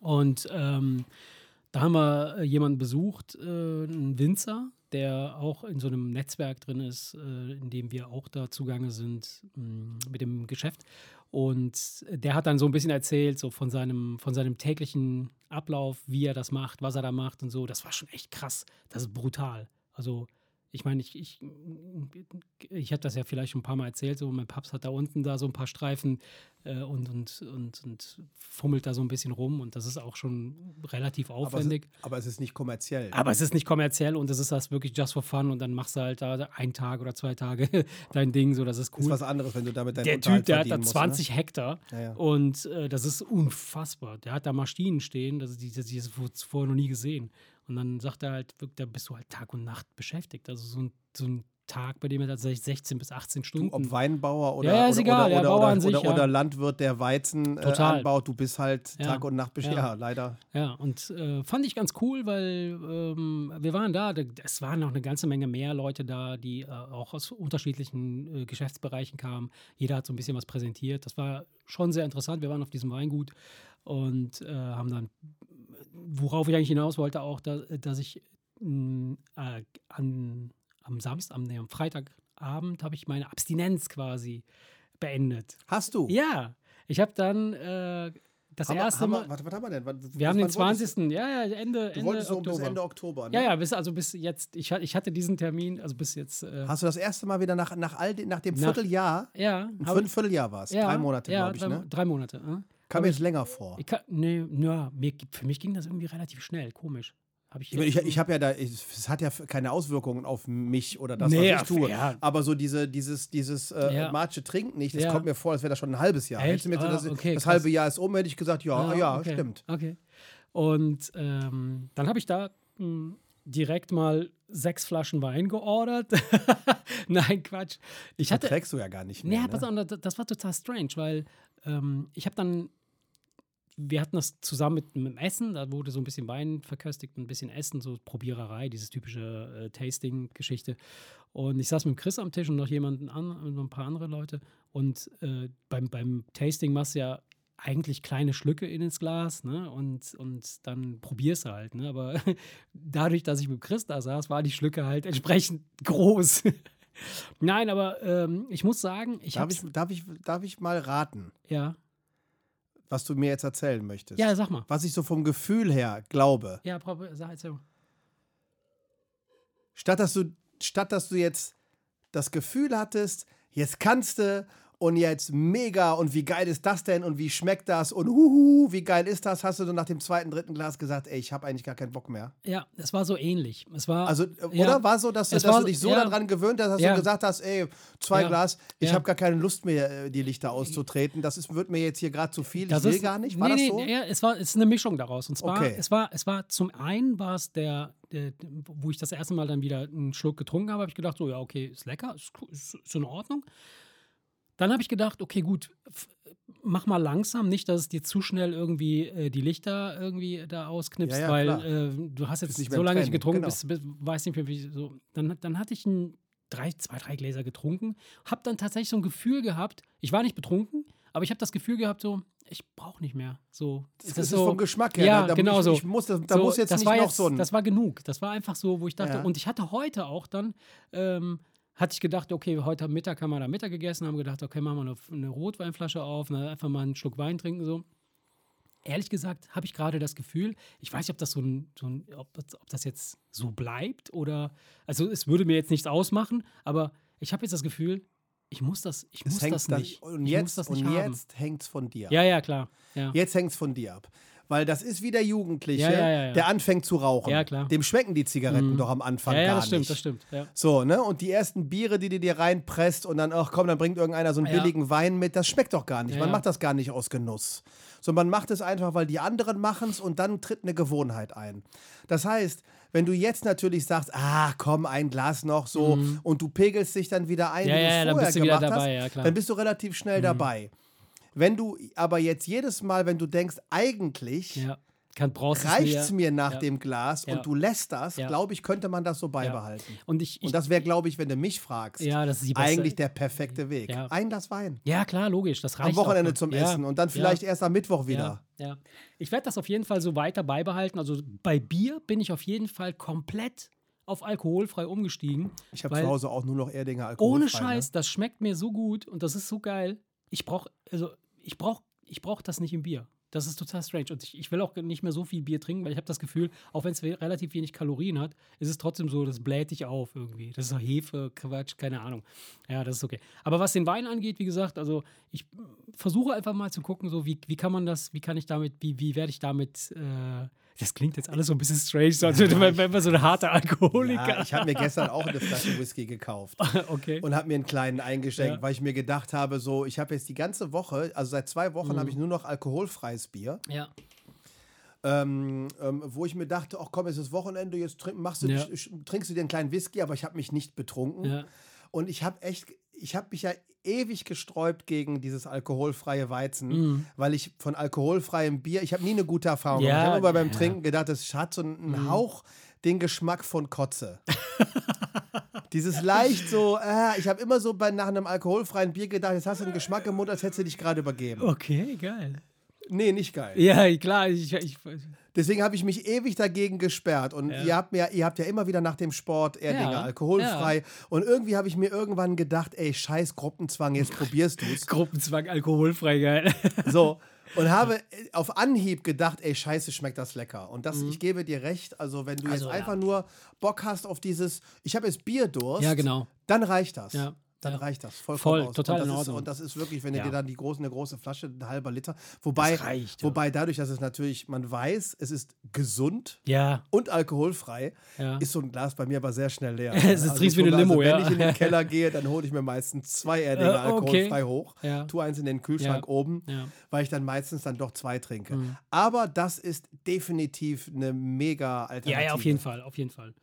Und ähm, da haben wir jemanden besucht, äh, einen Winzer, der auch in so einem Netzwerk drin ist, äh, in dem wir auch da zugange sind mh, mit dem Geschäft. Und der hat dann so ein bisschen erzählt, so von seinem, von seinem täglichen Ablauf, wie er das macht, was er da macht und so. Das war schon echt krass. Das ist brutal. Also, ich meine, ich, ich, ich hatte das ja vielleicht schon ein paar Mal erzählt, so mein Paps hat da unten da so ein paar Streifen äh, und, und, und, und fummelt da so ein bisschen rum und das ist auch schon relativ Aber es, aufwendig. aber es ist nicht kommerziell. Aber es ist nicht kommerziell und es ist das wirklich just for fun und dann machst du halt da einen Tag oder zwei Tage dein Ding, so das ist ist cool. was anderes, wenn du damit deinen Der Unterhalt Typ, der hat da verdienen musst, 20 Hektar Ne? Ja, ja. und äh, das ist unfassbar. Der hat da Maschinen stehen, das ist die, die, die ist vorher noch nie gesehen. Und dann sagt er halt, da bist du halt Tag und Nacht beschäftigt. Also so ein, so ein Tag, bei dem er tatsächlich 16 bis 18 Du, Stunden. ob Weinbauer oder, Ja, ja, ist oder, egal, oder, ja, oder, Bauer oder, an sich, oder, ja. oder Landwirt, der Weizen äh, anbaut, du bist halt. Tag und Nacht beschäftigt. Ja. Leider. Ja, und äh, fand ich ganz cool, weil ähm, wir waren da, da- es waren noch eine ganze Menge mehr Leute da, die äh, auch aus unterschiedlichen äh, Geschäftsbereichen kamen. Jeder hat so ein bisschen was präsentiert. Das war schon sehr interessant. Wir waren auf diesem Weingut und äh, haben dann, worauf ich eigentlich hinaus wollte, auch, da, dass ich mh, äh, an, am Samstag, am, nee, am Freitagabend habe ich meine Abstinenz quasi beendet. Hast du? Ja, ich habe dann äh, das Haben erste Mal. wir, warte, was haben wir denn? Was, Wir haben den wann wolltest 20. Ja, ja, Ende, Du, du Ende wolltest so Oktober. bis Ende Oktober, ne? ja, ja, bis, also bis jetzt. Ich, ich hatte diesen Termin, also bis jetzt. Äh, Hast du das erste Mal wieder nach, nach, all nach dem Nach- Vierteljahr? ja, Ein Vierteljahr war es. ja, Drei Monate, ja, glaube ich, drei, ne? Drei Monate. Äh? Kam mir jetzt länger vor. Ich kann, nee, ja, mir, für mich ging das irgendwie relativ schnell, komisch. Hab ich Ich, ich, habe ja da, es hat ja keine Auswirkungen auf mich oder das, Nee, was ich tue. ja. Aber so diese, dieses, dieses äh, Ja. Matsche trinkt nicht, das Ja. kommt mir vor, als wäre das schon ein halbes Jahr. Echt? Hättest du mir Ah, das, okay, das halbe Jahr ist um, hätte ich gesagt, ja, Ah, ja, okay, stimmt. Okay. Und ähm, dann habe ich da mh, direkt mal sechs Flaschen Wein geordert. Nein, Quatsch. Ich Das hatte, trägst du ja gar nicht mehr. Ja, ne? pass auf, das, das war total strange, weil ähm, ich habe dann, wir hatten das zusammen mit, mit dem Essen, da wurde so ein bisschen Wein verköstigt, ein bisschen Essen, so Probiererei, dieses typische äh, Tasting-Geschichte. Und ich saß mit Chris am Tisch und noch jemanden an, und noch ein paar andere Leute. Und äh, beim, beim Tasting machst du ja eigentlich kleine Schlücke in ins Glas, ne? Und, und dann probierst du halt, ne? Aber dadurch, dass ich mit Chris da saß, waren die Schlücke halt entsprechend groß. Nein, aber ähm, ich muss sagen, ich Darf ich, darf, ich, darf ich mal raten, ja, was du mir jetzt erzählen möchtest? ja, sag mal, Was ich so vom Gefühl her glaube. ja, sag jetzt mal. Statt dass du, statt dass du jetzt das Gefühl hattest, jetzt kannst du und jetzt mega und wie geil ist das denn und wie schmeckt das und huhu, wie geil ist das, hast du dann nach dem zweiten, dritten Glas gesagt, ey, ich habe eigentlich gar keinen Bock mehr. Ja, es war so ähnlich. Es war Also, äh, ja. oder war so, dass, du, dass du dich so ja. daran gewöhnt hast, dass Ja. du gesagt hast, ey, zwei Ja. Glas, ich Ja. habe gar keine Lust mehr, äh, die Lichter auszutreten. Das ist, wird mir jetzt hier gerade zu viel. Ich Das will ist- gar nicht. War nee, das nee, so? Ja, es war es ist eine Mischung daraus. Und zwar, Okay. es war, es war zum einen war es der, der, wo ich das erste Mal dann wieder einen Schluck getrunken habe, habe ich gedacht, so ja, okay, ist lecker, ist, ist, ist in Ordnung. Dann habe ich gedacht, okay, gut, mach mal langsam, nicht, dass es dir zu schnell irgendwie äh, die Lichter irgendwie da ausknipst, Ja, ja, weil äh, du hast jetzt nicht so lange nicht getrunken, genau. bist, bist, weiß nicht mehr, wie so. Dann, dann hatte ich ein, drei, zwei, drei Gläser getrunken, habe dann tatsächlich so ein Gefühl gehabt, ich war nicht betrunken, aber ich habe das Gefühl gehabt, so, ich brauche nicht mehr. So, Das ist vom Geschmack her. Ja, da, da, genau ich, so. Ich muss, das, da so, muss jetzt das nicht war noch jetzt, so ein. Das war genug. Das war einfach so, wo ich dachte, Ja. und ich hatte heute auch dann, ähm, hatte ich gedacht, okay, heute Mittag haben wir da Mittag gegessen, haben gedacht, okay, machen wir eine, eine Rotweinflasche auf, ne, einfach mal einen Schluck Wein trinken, so. Ehrlich gesagt habe ich gerade das Gefühl, ich weiß nicht, ob das so ein, so ein ob, ob das jetzt so bleibt oder, also es würde mir jetzt nichts ausmachen, aber ich habe jetzt das Gefühl, ich muss das, ich muss das dann- nicht. Und ich jetzt, muss das nicht und haben. jetzt hängt es von dir. Ja, ja, klar. Ja. Jetzt hängt es von dir ab. Weil das ist wie der Jugendliche, Ja, ja, der anfängt zu rauchen. Ja, klar. Dem schmecken die Zigaretten Mhm. doch am Anfang ja, ja, gar das stimmt, nicht. das stimmt. So, ne? Und die ersten Biere, die du dir reinpresst und dann, ach komm, dann bringt irgendeiner so einen Ja. billigen Wein mit, das schmeckt doch gar nicht. Man macht das gar nicht aus Genuss. So, man macht es einfach, weil die anderen machen es und dann tritt eine Gewohnheit ein. Das heißt, wenn du jetzt natürlich sagst, ah, komm, ein Glas noch so und du pegelst dich dann wieder ein, Mhm. Ja, wie du ja, es ja, dann vorher gemacht dabei, hast, ja. Mhm. dann bist du relativ schnell dabei. Wenn du aber jetzt jedes Mal, wenn du denkst, eigentlich Ja. Reicht es mir. nach Ja. dem Glas Ja. und du lässt das, glaube ich, könnte man das so beibehalten. Und ich, ich Und das wäre, glaube ich, wenn du mich fragst, ja, das ist die beste. eigentlich der perfekte Weg. Ein Glas Wein. Ja, klar, logisch. Das reicht Am Wochenende zum. Essen und dann vielleicht erst am Mittwoch wieder. Ja. Ich werde das auf jeden Fall so weiter beibehalten. Also bei Bier bin ich auf jeden Fall komplett auf alkoholfrei umgestiegen. Ich habe zu Hause auch nur noch Erdinger Alkohol. Ohne Scheiß, das schmeckt mir so gut und das ist so geil. Ich brauche, also ich brauche, ich brauche das nicht im Bier. Das ist total strange. Und ich, ich will auch nicht mehr so viel Bier trinken, weil ich habe das Gefühl, auch wenn es relativ wenig Kalorien hat, ist es trotzdem so, das bläht dich auf irgendwie. Das ist Hefe, Quatsch, keine Ahnung. Ja, das ist okay. Aber was den Wein angeht, wie gesagt, also ich versuche einfach mal zu gucken, so wie, wie kann man das, wie kann ich damit, wie, wie werde ich damit, äh, das klingt jetzt alles so ein bisschen strange, so als man, wenn man so ein harter Alkoholiker. Ja, ich habe mir gestern auch eine Flasche Whisky gekauft okay. und habe mir einen kleinen eingeschenkt, Ja. weil ich mir gedacht habe, so, ich habe jetzt die ganze Woche, also seit zwei Wochen Mhm. habe ich nur noch alkoholfreies Bier, ja. ähm, ähm, wo ich mir dachte, ach komm, es ist Wochenende, jetzt trink, machst du, Ja. trinkst du dir einen kleinen Whisky, aber ich habe mich nicht betrunken. Ja. Und ich habe echt, ich habe mich ja ewig gesträubt gegen dieses alkoholfreie Weizen, Mhm. weil ich von alkoholfreiem Bier, ich habe nie eine gute Erfahrung Ja. Ich habe immer beim ja. Trinken gedacht, es hat so einen Hauch den Geschmack von Kotze. Dieses leicht so, äh, ich habe immer so bei, nach einem alkoholfreien Bier gedacht, jetzt hast du einen Geschmack im Mund, als hättest du dich gerade übergeben. Okay, geil. Nee, nicht geil. Ja, klar. Ich, ich, Deswegen habe ich mich ewig dagegen gesperrt. Und Ja. ihr, habt mir, ihr habt ja immer wieder nach dem Sport Erdinger Ja, alkoholfrei. Und irgendwie habe ich mir irgendwann gedacht, ey, scheiß Gruppenzwang, jetzt probierst du's. Gruppenzwang, alkoholfrei, geil. So. Und habe äh, auf Anhieb gedacht, ey, scheiße, schmeckt das lecker. Und das, ich gebe dir recht, also wenn du Mhm. Also, jetzt ja. einfach nur Bock hast auf dieses, ich habe jetzt Bierdurst, Ja, genau. dann reicht das. Ja, Dann ja. reicht das. Vollkommen Voll, aus. total und das in ist. Und das ist wirklich, wenn Ja. du dir dann die große, eine große Flasche, ein halber Liter. Wobei, Das reicht, ja. wobei dadurch, dass es natürlich, man weiß, es ist gesund Ja, und alkoholfrei, ist so ein Glas bei mir aber sehr schnell leer. Es ist trinkst wie eine also, Limo, wenn ja. ich in den Keller gehe, dann hole ich mir meistens zwei Erdinger Äh, okay. alkoholfrei hoch, tue eins in den Kühlschrank oben, weil ich dann meistens dann doch zwei trinke. Mhm. Aber das ist definitiv eine mega Alternative. ja, ja, auf jeden Fall, auf jeden Fall.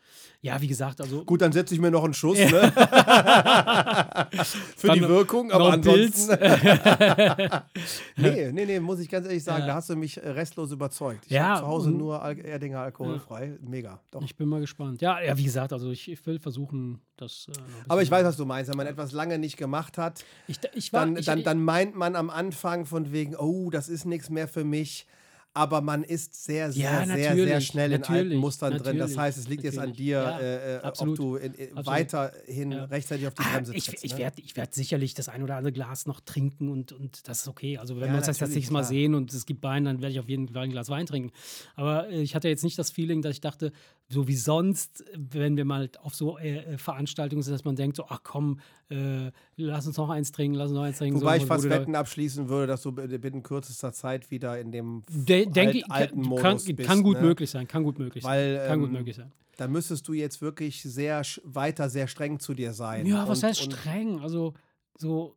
Ja, wie gesagt, also Gut, dann setze ich mir noch einen Schuss. Ne? Für Dann die Wirkung, aber ansonsten. nee, nee, nee, muss ich ganz ehrlich sagen, Ja. da hast du mich äh, restlos überzeugt. Ich Ja, habe zu Hause und- nur Al Erdinger alkoholfrei. Mega. Doch. Ich bin mal gespannt. Ja, ja, wie gesagt, also ich, ich will versuchen, das. Äh, aber ich weiß, was du meinst. Wenn man etwas lange nicht gemacht hat, Ich, ich war, dann, dann, dann meint man am Anfang von wegen, oh, das ist nichts mehr für mich. Aber man ist sehr, sehr, Ja, sehr, sehr natürlich, schnell in alten natürlich, Mustern drin. Das natürlich, heißt, es liegt jetzt an natürlich. dir, Ja, äh, äh, ob du in, in, Absolut. weiterhin Ja. rechtzeitig auf die Ah, Bremse ich trittst. ich ne? werde werd sicherlich das ein oder andere Glas noch trinken und, und das ist okay. Also wenn wir uns das natürlich, nächste Mal sehen und es gibt Wein, dann werde ich auf jeden Fall ein Glas Wein trinken. Aber äh, ich hatte jetzt nicht das Feeling, dass ich dachte, so wie sonst, wenn wir mal auf so äh, äh, Veranstaltungen sind, dass man denkt, so, ach komm, äh, lass uns noch eins trinken, lass uns noch eins trinken. Wobei so, ich fast Wetten abschließen würde, dass du binnen kürzester Zeit wieder in dem De, alt- denke, ich, alten kann, Modus kann, bist. kann gut ne? möglich sein, kann gut möglich Weil, sein. Kann gut ähm, möglich sein. Da müsstest du jetzt wirklich sehr weiter sehr streng zu dir sein. Ja, was Und- heißt streng? Also so.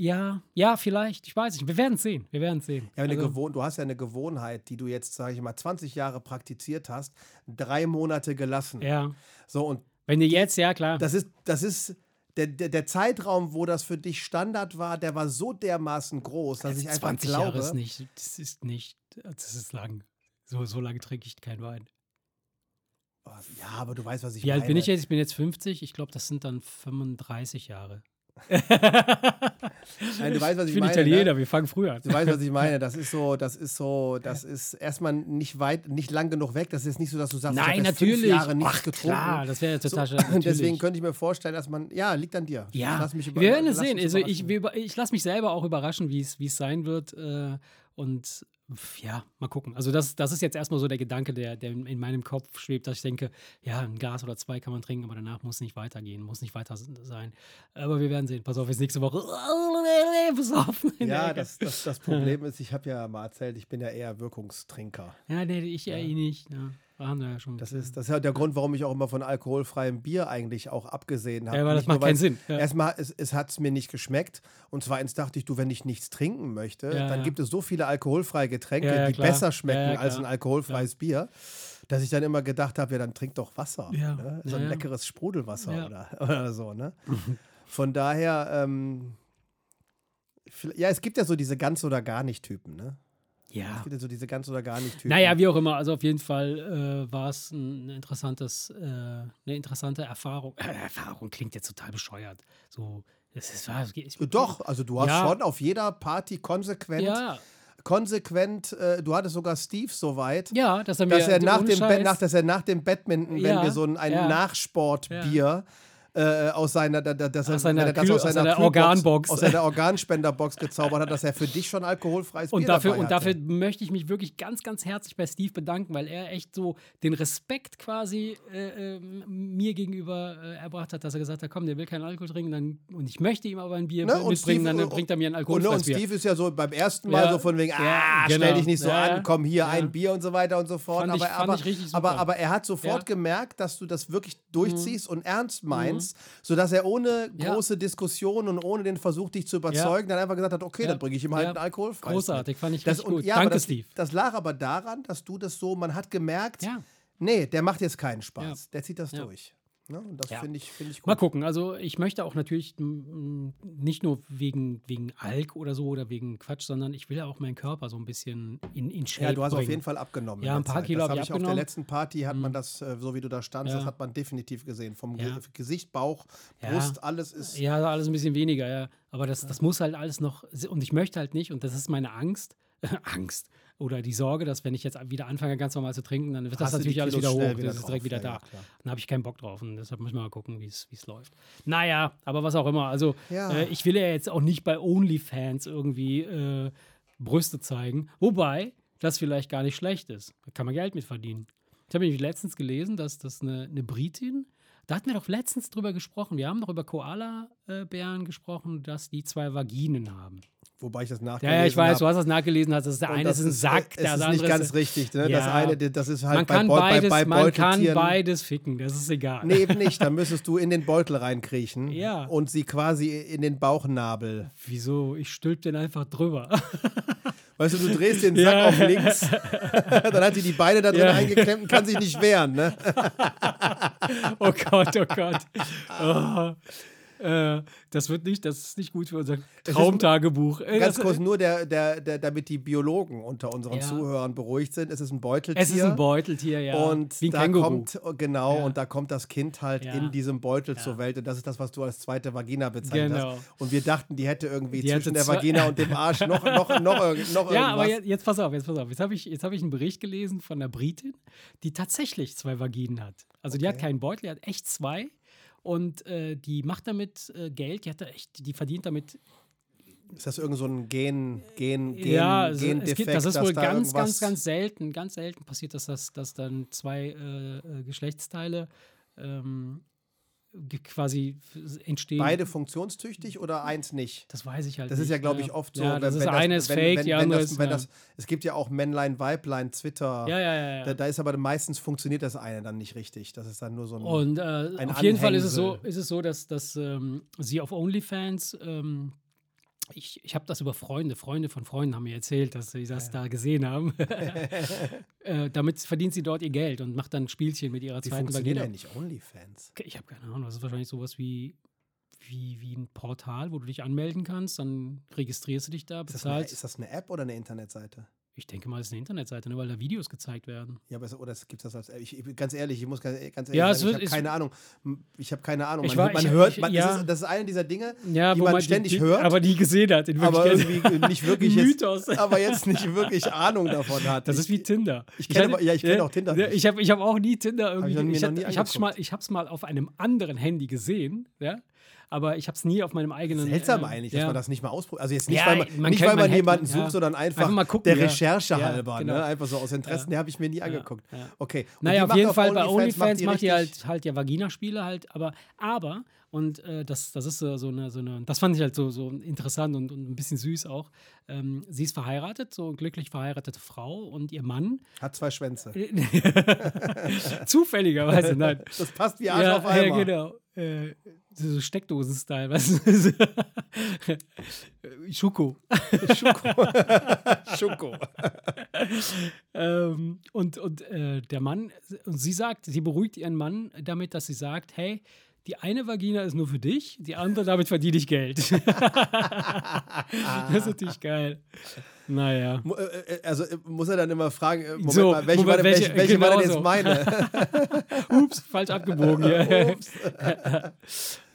Ja, ja, vielleicht. Ich weiß nicht. Wir werden es sehen. Wir werden sehen. Ja, also, Gewohn du hast ja eine Gewohnheit, die du jetzt, sage ich mal, 20 Jahre praktiziert hast, drei Monate gelassen. ja. So, und Wenn du jetzt, ja klar. das ist, das ist der, der, der Zeitraum, wo das für dich Standard war, der war so dermaßen groß, dass ich einfach 20 glaube. Jahre ist nicht. Das ist nicht. Das ist lang. So, so lange trinke ich keinen Wein. Ja, aber du weißt, was ich Wie alt meine. bin ich jetzt? Ich bin jetzt 50. Ich glaube, das sind dann 35 Jahre. Nein, du weißt, was Ich ich bin meine. Italiener, Ne? wir fangen früher an. Du weißt, was ich meine. Das ist so, das ist so, das ist erstmal nicht weit, nicht lang genug weg. Das ist nicht so, dass du sagst, ich Nein, habe jetzt fünf natürlich. Jahre nichts Ach, getrunken. klar, das wäre total So, natürlich. deswegen könnte ich mir vorstellen, dass man, ja, liegt an dir. Ja, Lass mich über- wir werden es sehen. Also ich, ich lasse mich selber auch überraschen, wie es sein wird. Äh, und ja, mal gucken. Also das, das ist jetzt erstmal so der Gedanke, der, der in in meinem Kopf schwebt, dass ich denke, ja, ein Glas oder zwei kann man trinken, aber danach muss nicht weitergehen, muss nicht weiter sein. Aber wir werden sehen. Pass auf, jetzt nächste Woche. Pass auf. Ja, das, das, das Problem ist, ich habe ja mal erzählt, ich bin ja eher Wirkungstrinker. Ja, nee, ich ja. eh nicht. Ja, wir ja schon. Das ist, das ist ja der Grund, warum ich auch immer von alkoholfreiem Bier eigentlich auch abgesehen habe. Ja, aber das Nicht nur, macht keinen Sinn. Ja. Erstmal, es, es hat es mir nicht geschmeckt. Und zweitens dachte ich, du, wenn ich nichts trinken möchte, Ja, dann ja. gibt es so viele alkoholfreie Getränke, Ja, ja, die besser schmecken Ja, ja, als ein alkoholfreies Bier, dass ich dann immer gedacht habe, ja, dann trink doch Wasser. Ja, Ne? So ja, ein ja. leckeres Sprudelwasser Ja. oder, oder so. Ne? Von daher, ähm, ja, es gibt ja so diese ganz oder gar nicht Typen, ne? Es ja. gibt ja so diese ganz oder gar nicht Typen. Naja, wie auch immer. Also auf jeden Fall äh, war es ein interessantes, äh, eine interessante Erfahrung. Äh, Erfahrung klingt jetzt total bescheuert. So, es ist, war, ich, Doch, also du hast Ja. schon auf jeder Party konsequent, Ja, konsequent, äh, du hattest sogar Steve so weit, ja, dass er mir dass er nach dem, Scheiß- nach, dass er nach dem Badminton, wenn wir so ein, ein. Nachsportbier äh, aus seiner, da- da- dass er- Aus seiner er Kühl- aus aus seiner seiner Kühlbox- Organbox. aus seiner Organspenderbox gezaubert hat, dass er für dich schon alkoholfreies Und Bier dafür, und dafür möchte ich mich wirklich ganz, ganz herzlich bei Steve bedanken, weil er echt so den Respekt quasi äh, ähm, mir gegenüber äh, erbracht hat, dass er gesagt hat, komm, der will keinen Alkohol trinken dann, und ich möchte ihm aber ein Bier Ne, und mitbringen, Steve- dann bringt er mir ein Und, alkoholfreies und Bier. Steve ist ja so beim ersten Mal Ja, so von wegen, ja, ah, genau. stell dich nicht so Ja, an, komm hier ja. ein Bier und so weiter und so fort. Fand aber, aber, ich super. aber, aber er hat sofort Ja. Mhm. gemerkt, dass du das wirklich durchziehst und ernst meinst, sodass er ohne Ja. große Diskussion und ohne den Versuch, dich zu überzeugen, dann einfach gesagt hat, okay, Ja. dann bringe ich ihm halt Ja. ein Alkoholfreies Großartig, fand ich das, und, gut. ja, Danke, das, Steve. Das lag aber daran, dass du das so, man hat gemerkt, Ja. nee, der macht jetzt keinen Spaß. Ja. Der zieht das Ja. durch. Ne? Und das Ja. finde ich, find ich gut. Mal gucken. Also ich möchte auch natürlich nicht nur wegen, wegen Alk oder so oder wegen Quatsch, sondern ich will ja auch meinen Körper so ein bisschen in, in Shape Ja, du hast auf bringen. jeden Fall abgenommen. Ja, in ein paar Zeit. Kilo Das hab habe ich ich auf der abgenommen. letzten Party, hat man das, äh, so wie du da standst, das Ja. hat man definitiv gesehen. Vom Ja. Gesicht, Bauch. Brust, alles ist. Ja, alles ein bisschen weniger, ja. Aber das, das muss halt alles noch. Und ich möchte halt nicht, und das ist meine Angst, Angst oder die Sorge, dass wenn ich jetzt wieder anfange, ganz normal zu trinken, dann wird das natürlich alles wieder hoch. wieder das ist direkt drauf. wieder da. ja, dann habe ich keinen Bock drauf. Und deshalb müssen wir mal gucken, wie es wie es läuft. Naja, aber was auch immer. Also, Ja. äh, ich will ja jetzt auch nicht bei OnlyFans irgendwie äh, Brüste zeigen. Wobei das vielleicht gar nicht schlecht ist. Da kann man Geld mit verdienen. Ich habe nämlich letztens gelesen, dass das eine, eine Britin, da hatten wir doch letztens drüber gesprochen. Wir haben doch über Koala-Bären gesprochen, dass die zwei Vaginen haben. Wobei ich das Ja, nachgelesen ja, ich weiß, hab. du hast das nachgelesen. Hast, das ist der eine das ist ein Sack, Es der ist andere nicht ganz ist, richtig. Ne? Das Ja. eine, das ist halt man bei, kann, Beu beides, bei, bei man kann beides ficken, das ist egal. Nee, eben nicht. Da müsstest du in den Beutel reinkriechen Ja. und sie quasi in den Bauchnabel. Wieso? Ich stülp den einfach drüber. Weißt du, du drehst den Sack Ja. auf links, dann hat sie die Beine da drin Ja. eingeklemmt und kann sich nicht wehren. Ne? oh Gott, oh Gott. Oh. Äh, das wird nicht, das ist nicht gut für unser Traumtagebuch. Äh, Ganz das- kurz, nur der, der, der, damit die Biologen unter unseren Ja. Zuhörern beruhigt sind. Es ist ein Beuteltier. Es ist ein Beuteltier, ja. Und Wie ein da Känguru. kommt, genau, Ja. und da kommt das Kind halt Ja. in diesem Beutel zur Welt. Und das ist das, was du als zweite Vagina bezeichnet Genau. hast. Und wir dachten, die hätte irgendwie Die zwischen hätte der Vagina und dem Arsch noch, noch, noch, noch Ja, aber irgendwas. jetzt, jetzt pass auf, jetzt pass auf. Jetzt habe ich, jetzt hab ich einen Bericht gelesen von einer Britin, die tatsächlich zwei Vaginen hat. Also die hat Okay. keinen Beutel, die hat echt zwei. Und äh, die macht damit äh, Geld, die hat da echt, die verdient damit. Ist das irgend so ein Gen, Gen, Gen, ja, also es Gendefekt, gibt, das ist wohl da ganz, ganz, ganz selten, ganz selten passiert, dass das, dass dann zwei äh, äh, Geschlechtsteile ähm, quasi entstehen. Beide funktionstüchtig oder eins nicht? Das weiß ich halt Das nicht. ist ja, glaube ich, oft so. Ja, das ist eine ist fake, die wenn andere das, ist. wenn ja. das, Es gibt ja auch Männlein, Weiblein, Twitter. ja, ja, ja. ja. Da, da ist aber meistens funktioniert das eine dann nicht richtig. Das ist dann nur so ein. Und äh, ein auf jeden Fall ist es so, ist es so dass, dass ähm, sie auf OnlyFans, ähm, ich, ich habe das über Freunde, Freunde von Freunden haben mir erzählt, dass sie das da gesehen haben. äh, damit verdient sie dort ihr Geld und macht dann Spielchen mit ihrer Wie zweiten funktioniert Vagina. nicht OnlyFans? Ich habe keine Ahnung, das ist wahrscheinlich sowas wie, wie, wie ein Portal, wo du dich anmelden kannst, dann registrierst du dich da, Ist das, eine, bezahlst. ist das eine App oder eine Internetseite? Ich denke mal, das ist eine Internetseite, ne, weil da Videos gezeigt werden. Ja, aber es, oder gibt es das als ich, ich, ganz ehrlich, ich muss ganz, ganz ehrlich Ja, es sagen, wird- ich es- habe keine Ahnung. Ich habe keine Ahnung. Man, war- man ich- hört, man, ja. das, ist, das ist eine dieser Dinge, Ja, die man die- ständig die, hört, aber die gesehen hat. In aber irgendwie nicht wirklich jetzt, Mythos. aber jetzt nicht wirklich Ahnung davon hat. Das ist wie Tinder. ich kenn hatte- aber- ja, ich kenn auch Tinder Ja, nicht. Ich habe ich hab auch nie Tinder irgendwie. hab- ich habe es mal, mal auf einem anderen Handy gesehen, ja. Aber ich habe es nie auf meinem eigenen. Seltsam äh, eigentlich, ja. dass man das nicht mal ausprobiert. Also jetzt nicht, Ja, weil man, man nicht, weil man jemanden ja. sucht, sondern einfach, mal gucken, der ja. Recherche Ja, halber. genau. Ne? Einfach so aus Interessen, Ja. habe ich mir nie angeguckt. ja. Okay. Und Naja, auf jeden Fall bei OnlyFans, macht richtig- halt, halt ja Vagina-Spiele halt, aber, aber, und äh, das, das ist so so eine, so eine, das fand ich halt so, so interessant und, und ein bisschen süß auch. Ähm, sie ist verheiratet, so glücklich verheiratete Frau und ihr Mann, Hat zwei Schwänze. zufälligerweise, nein. Das passt wie Arsch ja, auf einmal. Ja, genau. Äh, so Steckdosen-Style, weißt du? Schuko. Schoko. ähm, und und äh, der Mann, und sie sagt, sie beruhigt ihren Mann damit, dass sie sagt, hey, die eine Vagina ist nur für dich, die andere, damit verdiene ich Geld. das ist natürlich geil. Naja. Äh, äh, Also äh, muss er dann immer fragen, Moment So, mal, welche, Moment, war, denn- welche- welche, welche war denn genau jetzt so. meine? Ups, falsch abgebogen. Ups.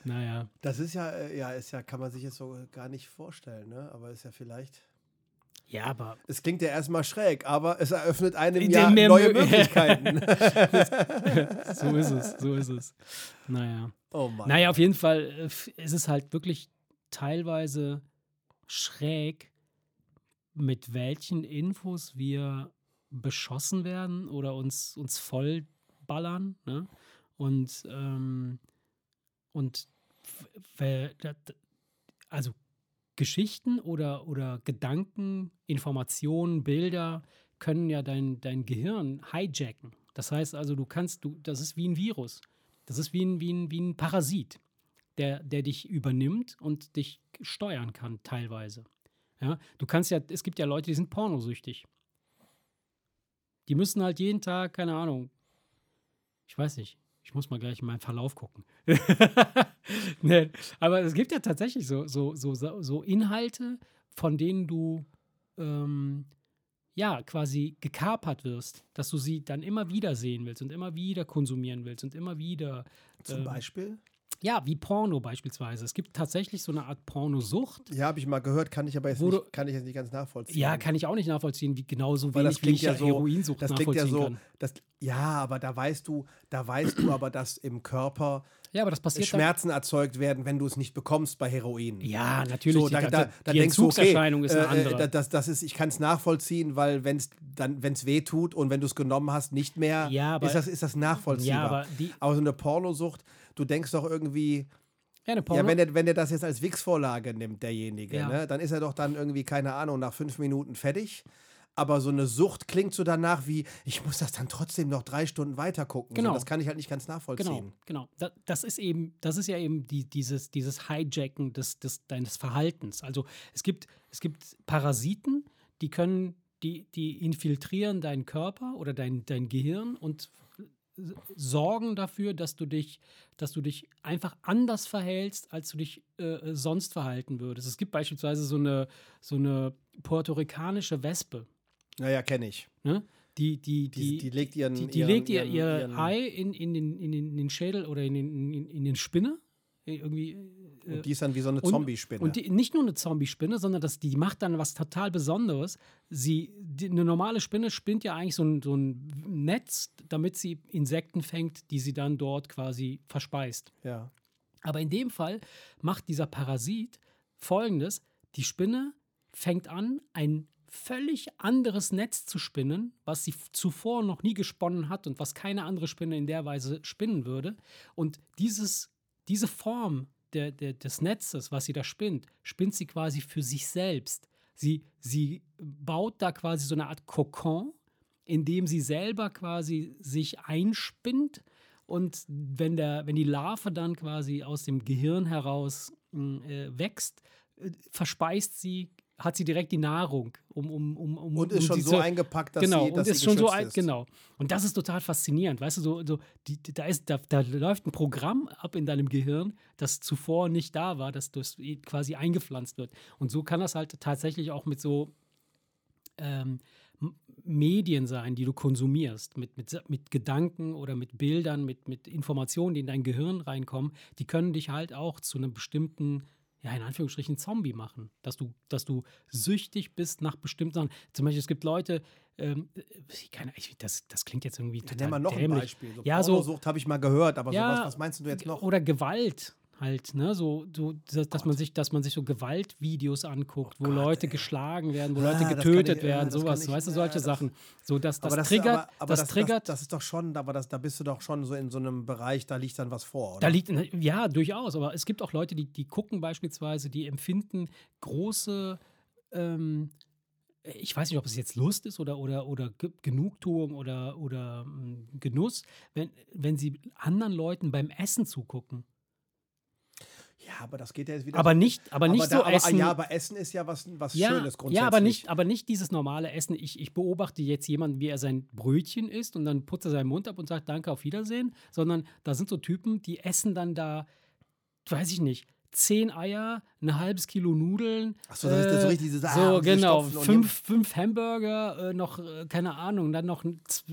naja. Das ist ja, ja, ist ja, kann man sich jetzt so gar nicht vorstellen, ne? Aber ist ja vielleicht. Ja, aber Es klingt ja erstmal schräg, aber es eröffnet einem ja neue Mö- Möglichkeiten. so ist es, so ist es. Naja. oh Mann. Naja, auf jeden Fall äh, ist es halt wirklich teilweise schräg, mit welchen Infos wir beschossen werden oder uns, uns vollballern. Ne? Und, ähm, und also Geschichten oder, oder Gedanken, Informationen, Bilder können ja dein, dein Gehirn hijacken. Das heißt also, du kannst, du, das ist wie ein Virus. Das ist wie ein, wie ein, wie ein Parasit, der, der dich übernimmt und dich steuern kann, teilweise. Ja, du kannst ja, es gibt ja Leute, die sind pornosüchtig. Die müssen halt jeden Tag, keine Ahnung, ich weiß nicht, ich muss mal gleich in meinen Verlauf gucken. nee, aber es gibt ja tatsächlich so, so, so, so Inhalte, von denen du ähm, ja quasi gekapert wirst, dass du sie dann immer wieder sehen willst und immer wieder konsumieren willst und immer wieder. Zum ähm, Beispiel? Ja, wie Porno beispielsweise. Es gibt tatsächlich so eine Art Pornosucht. Ja, habe ich mal gehört, kann ich aber jetzt nicht, kann ich jetzt nicht ganz nachvollziehen. Ja, kann ich auch nicht nachvollziehen, wie genauso Weil wenig das klingt wie ich ja so, Heroinsucht das klingt ja so, kann. das, ja, aber da weißt du, da weißt du aber, dass im Körper Ja, aber das passiert dann. Schmerzen erzeugt werden, wenn du es nicht bekommst bei Heroin. Ja, natürlich. So, da, die, da, da die denkst du, okay, ist eine äh, äh, andere. da- das, das ist, ich kann es nachvollziehen, weil wenn es dann, wenn es weh tut und wenn du es genommen hast, nicht mehr, Ja, aber- ist, das, ist das nachvollziehbar. ja, aber die, aber so eine Pornosucht, du denkst doch irgendwie, ja, eine Porno, ja, wenn der, wenn der das jetzt als Wix-Vorlage nimmt, derjenige, Ja. ne, dann ist er doch dann irgendwie, keine Ahnung, nach fünf Minuten fertig. Aber so eine Sucht klingt so danach wie, ich muss das dann trotzdem noch drei Stunden weiter gucken. Genau. So, das kann ich halt nicht ganz nachvollziehen. Genau, genau. Da, das ist eben, das ist ja eben die, dieses, dieses Hijacken des, des, deines Verhaltens. Also es gibt, es gibt Parasiten, die können, die, die infiltrieren deinen Körper oder dein, dein Gehirn und sorgen dafür, dass du dich, dass du dich einfach anders verhältst, als du dich äh, sonst verhalten würdest. Es gibt beispielsweise so eine, so eine puerto-ricanische Wespe. Naja, kenne ich. Ne? Die, die, Die, die, legt ihren. die, die ihren, legt ihr, ihren, ihr ihren, Ei in, in, den, in den Schädel oder in den, in, in den Spinne. Irgendwie. äh, Und die ist dann wie so eine Zombie-Spinne. Und die, nicht nur eine Zombie-Spinne, sondern das, die macht dann was total Besonderes. Sie, die, eine normale Spinne spinnt ja eigentlich so ein, so ein Netz, damit sie Insekten fängt, die sie dann dort quasi verspeist. ja. Aber in dem Fall macht dieser Parasit folgendes: Die Spinne fängt an, ein völlig anderes Netz zu spinnen, was sie zuvor noch nie gesponnen hat und was keine andere Spinne in der Weise spinnen würde. Und dieses, diese Form der, der, des Netzes, was sie da spinnt, spinnt sie quasi für sich selbst. Sie, sie baut da quasi so eine Art Kokon, in dem sie selber quasi sich einspinnt und wenn, der, wenn die Larve dann quasi aus dem Gehirn heraus mh, äh, wächst, äh, verspeist sie, hat sie direkt die Nahrung, um, um, um, um Und ist um schon so zu- eingepackt, dass genau, sie, dass und ist sie schon so ist. genau. Und das ist total faszinierend, weißt du, so, so die, da, ist, da, da läuft ein Programm ab in deinem Gehirn, das zuvor nicht da war, dass das quasi eingepflanzt wird. Und so kann das halt tatsächlich auch mit so ähm, Medien sein, die du konsumierst, mit, mit, mit Gedanken oder mit Bildern, mit, mit Informationen, die in dein Gehirn reinkommen, die können dich halt auch zu einem bestimmten, ja, in Anführungsstrichen Zombie machen. Dass du, dass du süchtig bist nach bestimmten Sachen. Zum Beispiel, es gibt Leute, ähm, ich kann, ich, das, das klingt jetzt irgendwie Ja, total mal noch ein dämlich. Beispiel. So Ja, so- habe ich mal gehört, aber Ja, sowas, was meinst du jetzt noch? Oder Gewalt halt, ne? So, so dass, dass man sich, dass man sich so Gewaltvideos anguckt, wo Oh Gott, Leute ey. geschlagen werden, wo Ah, Leute getötet ich- ja, werden, kann sowas, ich- weißt du, ja, solche das- Sachen. So, dass das, aber das, triggert, aber, aber das, das, triggert, Das, das ist doch schon, aber das, da bist du doch schon so in so einem Bereich, da liegt dann was vor, oder? da liegt, ja, durchaus, aber es gibt auch Leute, die, die gucken beispielsweise, die empfinden große, ähm, ich weiß nicht, ob es jetzt Lust ist oder, oder, oder Ge- Genugtuung oder, oder ähm, Genuss, wenn, wenn sie anderen Leuten beim Essen zugucken. Ja, aber das geht ja jetzt wieder. Aber nicht, aber nicht da, so aber, Essen. Ja, aber Essen ist ja was, was ja, Schönes grundsätzlich. ja, aber nicht, aber nicht dieses normale Essen. Ich, ich beobachte jetzt jemanden, wie er sein Brötchen isst und dann putzt er seinen Mund ab und sagt Danke, auf Wiedersehen. Sondern da sind so Typen, die essen dann da, weiß ich nicht, zehn Eier, ein halbes Kilo Nudeln. Ach so, das ist so richtig diese- ah, So, genau. Fünf, fünf Hamburger, äh, noch, äh, keine Ahnung, dann noch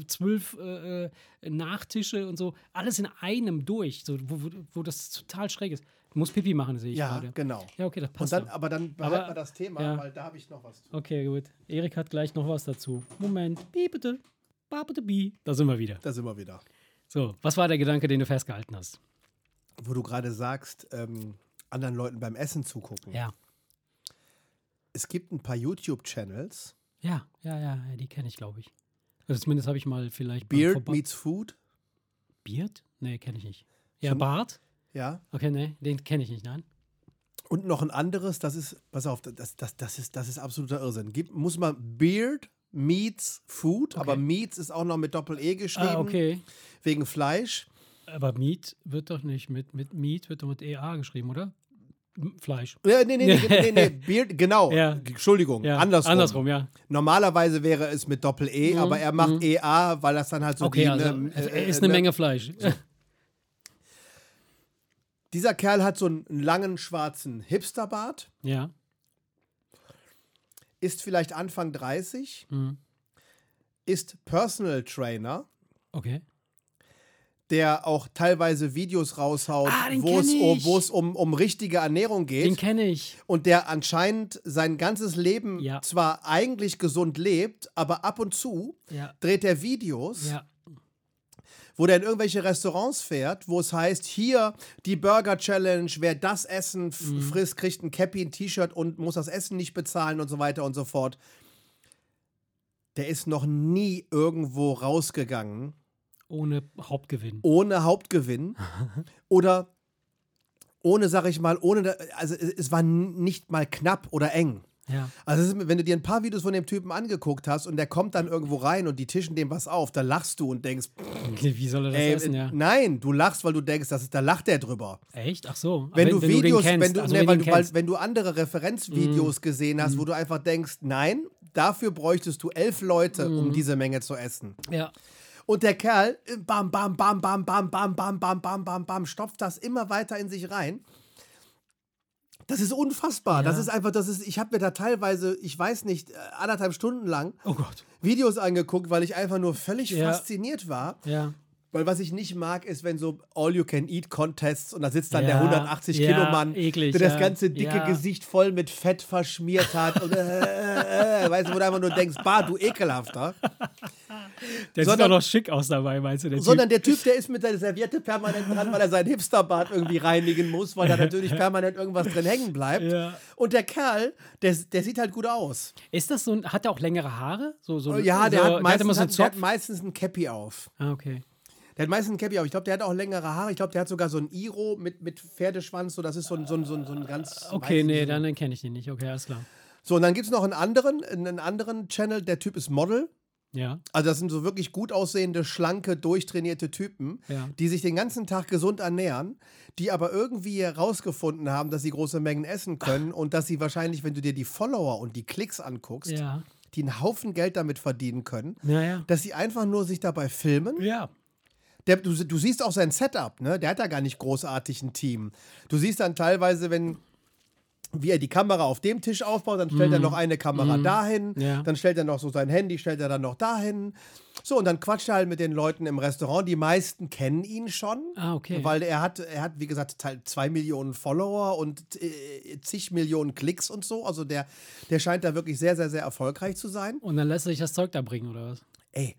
zwölf äh, äh, Nachtische und so. Alles in einem durch, so, wo, wo, wo das total schräg ist. Du musst Pipi machen, sehe ich Ja, gerade. genau. Ja, okay, das passt. dann, aber dann behalten wir das Thema, ja. weil da habe ich noch was zu. Okay, gut. Erik hat gleich noch was dazu. Moment. Bi bitte. Ba bitte bi. Da sind wir wieder. Da sind wir wieder. So, was war der Gedanke, den du festgehalten hast? Wo du gerade sagst, ähm, anderen Leuten beim Essen zugucken. Ja. Es gibt ein paar YouTube-Channels. Ja, ja, ja, ja die kenne ich, glaube ich. Also zumindest habe ich mal vielleicht. Beard meets Food. Beard? Nee, kenne ich nicht. Ja, Bart? Ja. Okay, nee, den kenne ich nicht, nein. Und noch ein anderes, das ist, pass auf, das, das, das, ist, das ist absoluter Irrsinn. Gib, muss man Beard meets Food, aber Okay. Meats ist auch noch mit Doppel-E geschrieben, Ah, okay. wegen Fleisch. Aber Meat wird doch nicht mit, mit Meat, wird doch mit EA geschrieben, oder? Fleisch. Ja, nee, nee, nee, nee, nee, Beard, genau. Ja. Entschuldigung, Ja, andersrum. Andersrum, ja. Normalerweise wäre es mit Doppel-E, Mhm, aber er macht mhm. EA, weil das dann halt so Okay, die, also ne, es äh, ist eine ne- Menge Fleisch. Dieser Kerl hat so einen langen schwarzen Hipsterbart, ja. ist vielleicht Anfang 30, Mhm. ist Personal Trainer, Okay. der auch teilweise Videos raushaut, Ah, den wo es um, um, um richtige Ernährung Den geht kenne ich. und der anscheinend sein ganzes Leben Ja. zwar eigentlich gesund lebt, aber ab und zu Ja. dreht er Videos, Ja. Wo der in irgendwelche Restaurants fährt, wo es heißt, hier die Burger Challenge, wer das Essen Mhm. frisst, kriegt ein Cappy, ein T-Shirt und muss das Essen nicht bezahlen und so weiter und so fort. Der ist noch nie irgendwo rausgegangen Ohne Hauptgewinn. ohne Hauptgewinn oder ohne, sag ich mal, ohne, also es war nicht mal knapp oder eng. Ja. Also ist, wenn du dir ein paar Videos von dem Typen angeguckt hast und der kommt dann irgendwo rein und die tischen dem was auf, da lachst du und denkst, Wie soll er das ey, essen, ja? nein, du lachst, weil du denkst, das ist, da lacht der drüber. Echt? Ach so. Wenn, Aber du den Videos, kennst, wenn du, also nee, wenn weil, du weil. Mhm. wenn du andere Referenzvideos gesehen hast, wo du einfach denkst, nein, dafür bräuchtest du elf Leute, Mhm. um diese Menge zu essen. Ja. Und der Kerl, äh, bam, bam, bam, bam, bam, bam, bam, bam, bam, bam, bam, stopft das immer weiter in sich rein. Das ist unfassbar. Das Ja. ist einfach, das ist, ich habe mir da teilweise, ich weiß nicht, äh, anderthalb Stunden lang Oh Gott. Videos angeguckt, weil ich einfach nur völlig Ja. fasziniert war. Ja. Weil was ich nicht mag, ist, wenn so All-You-Can-Eat-Contests und da sitzt dann Ja, der 180 ja, Kilo Mann, eklig, der das ganze dicke ja. Gesicht voll mit Fett verschmiert hat. und, äh, äh, äh, weißt du, wo du einfach nur denkst, bah, du ekelhafter. Der sieht Sondern- auch noch schick aus dabei, meinst du? Der Sondern der Typ, der ist mit der Serviette permanent dran, weil er seinen Hipsterbart irgendwie reinigen muss, weil da natürlich permanent irgendwas drin hängen bleibt. Ja. Und der Kerl, der, der sieht halt gut aus. Ist das so ein, hat er auch längere Haare? So, so, Ja, der, so, hat, meistens, so einen hat, der hat meistens ein Cappy auf. Ah, okay. Der hat meistens ein Cappy auf. Ich glaube, der hat auch längere Haare. Ich glaube, der hat sogar so ein Iro mit, mit Pferdeschwanz. So, das ist so ein, so ein, so ein, so ein ganz. Okay, nee, so- dann kenne ich den nicht. Okay, alles klar. So, und dann gibt es noch einen anderen, einen anderen Channel. Der Typ ist Model. Ja. Also, das sind so wirklich gut aussehende, schlanke, durchtrainierte Typen, Ja. die sich den ganzen Tag gesund ernähren, die aber irgendwie herausgefunden haben, dass sie große Mengen essen können und dass sie wahrscheinlich, wenn du dir die Follower und die Klicks anguckst, Ja. die einen Haufen Geld damit verdienen können, Ja, dass sie einfach nur sich dabei filmen Ja. Der, du, du siehst auch sein Setup, ne? Der hat da gar nicht großartig ein Team. Du siehst dann teilweise, wenn wie er die Kamera auf dem Tisch aufbaut, dann stellt er noch eine Kamera dahin, Mhm. Ja. dann stellt er noch so sein Handy, stellt er dann noch dahin. So, und dann quatscht er halt mit den Leuten im Restaurant. Die meisten kennen ihn schon. Ah, okay. Weil er hat, er hat, wie gesagt, zwei Millionen Follower und äh, zig Millionen Klicks und so. Also der, der scheint da wirklich sehr, sehr, sehr erfolgreich zu sein. Und dann lässt er sich das Zeug da bringen, oder was? Ey,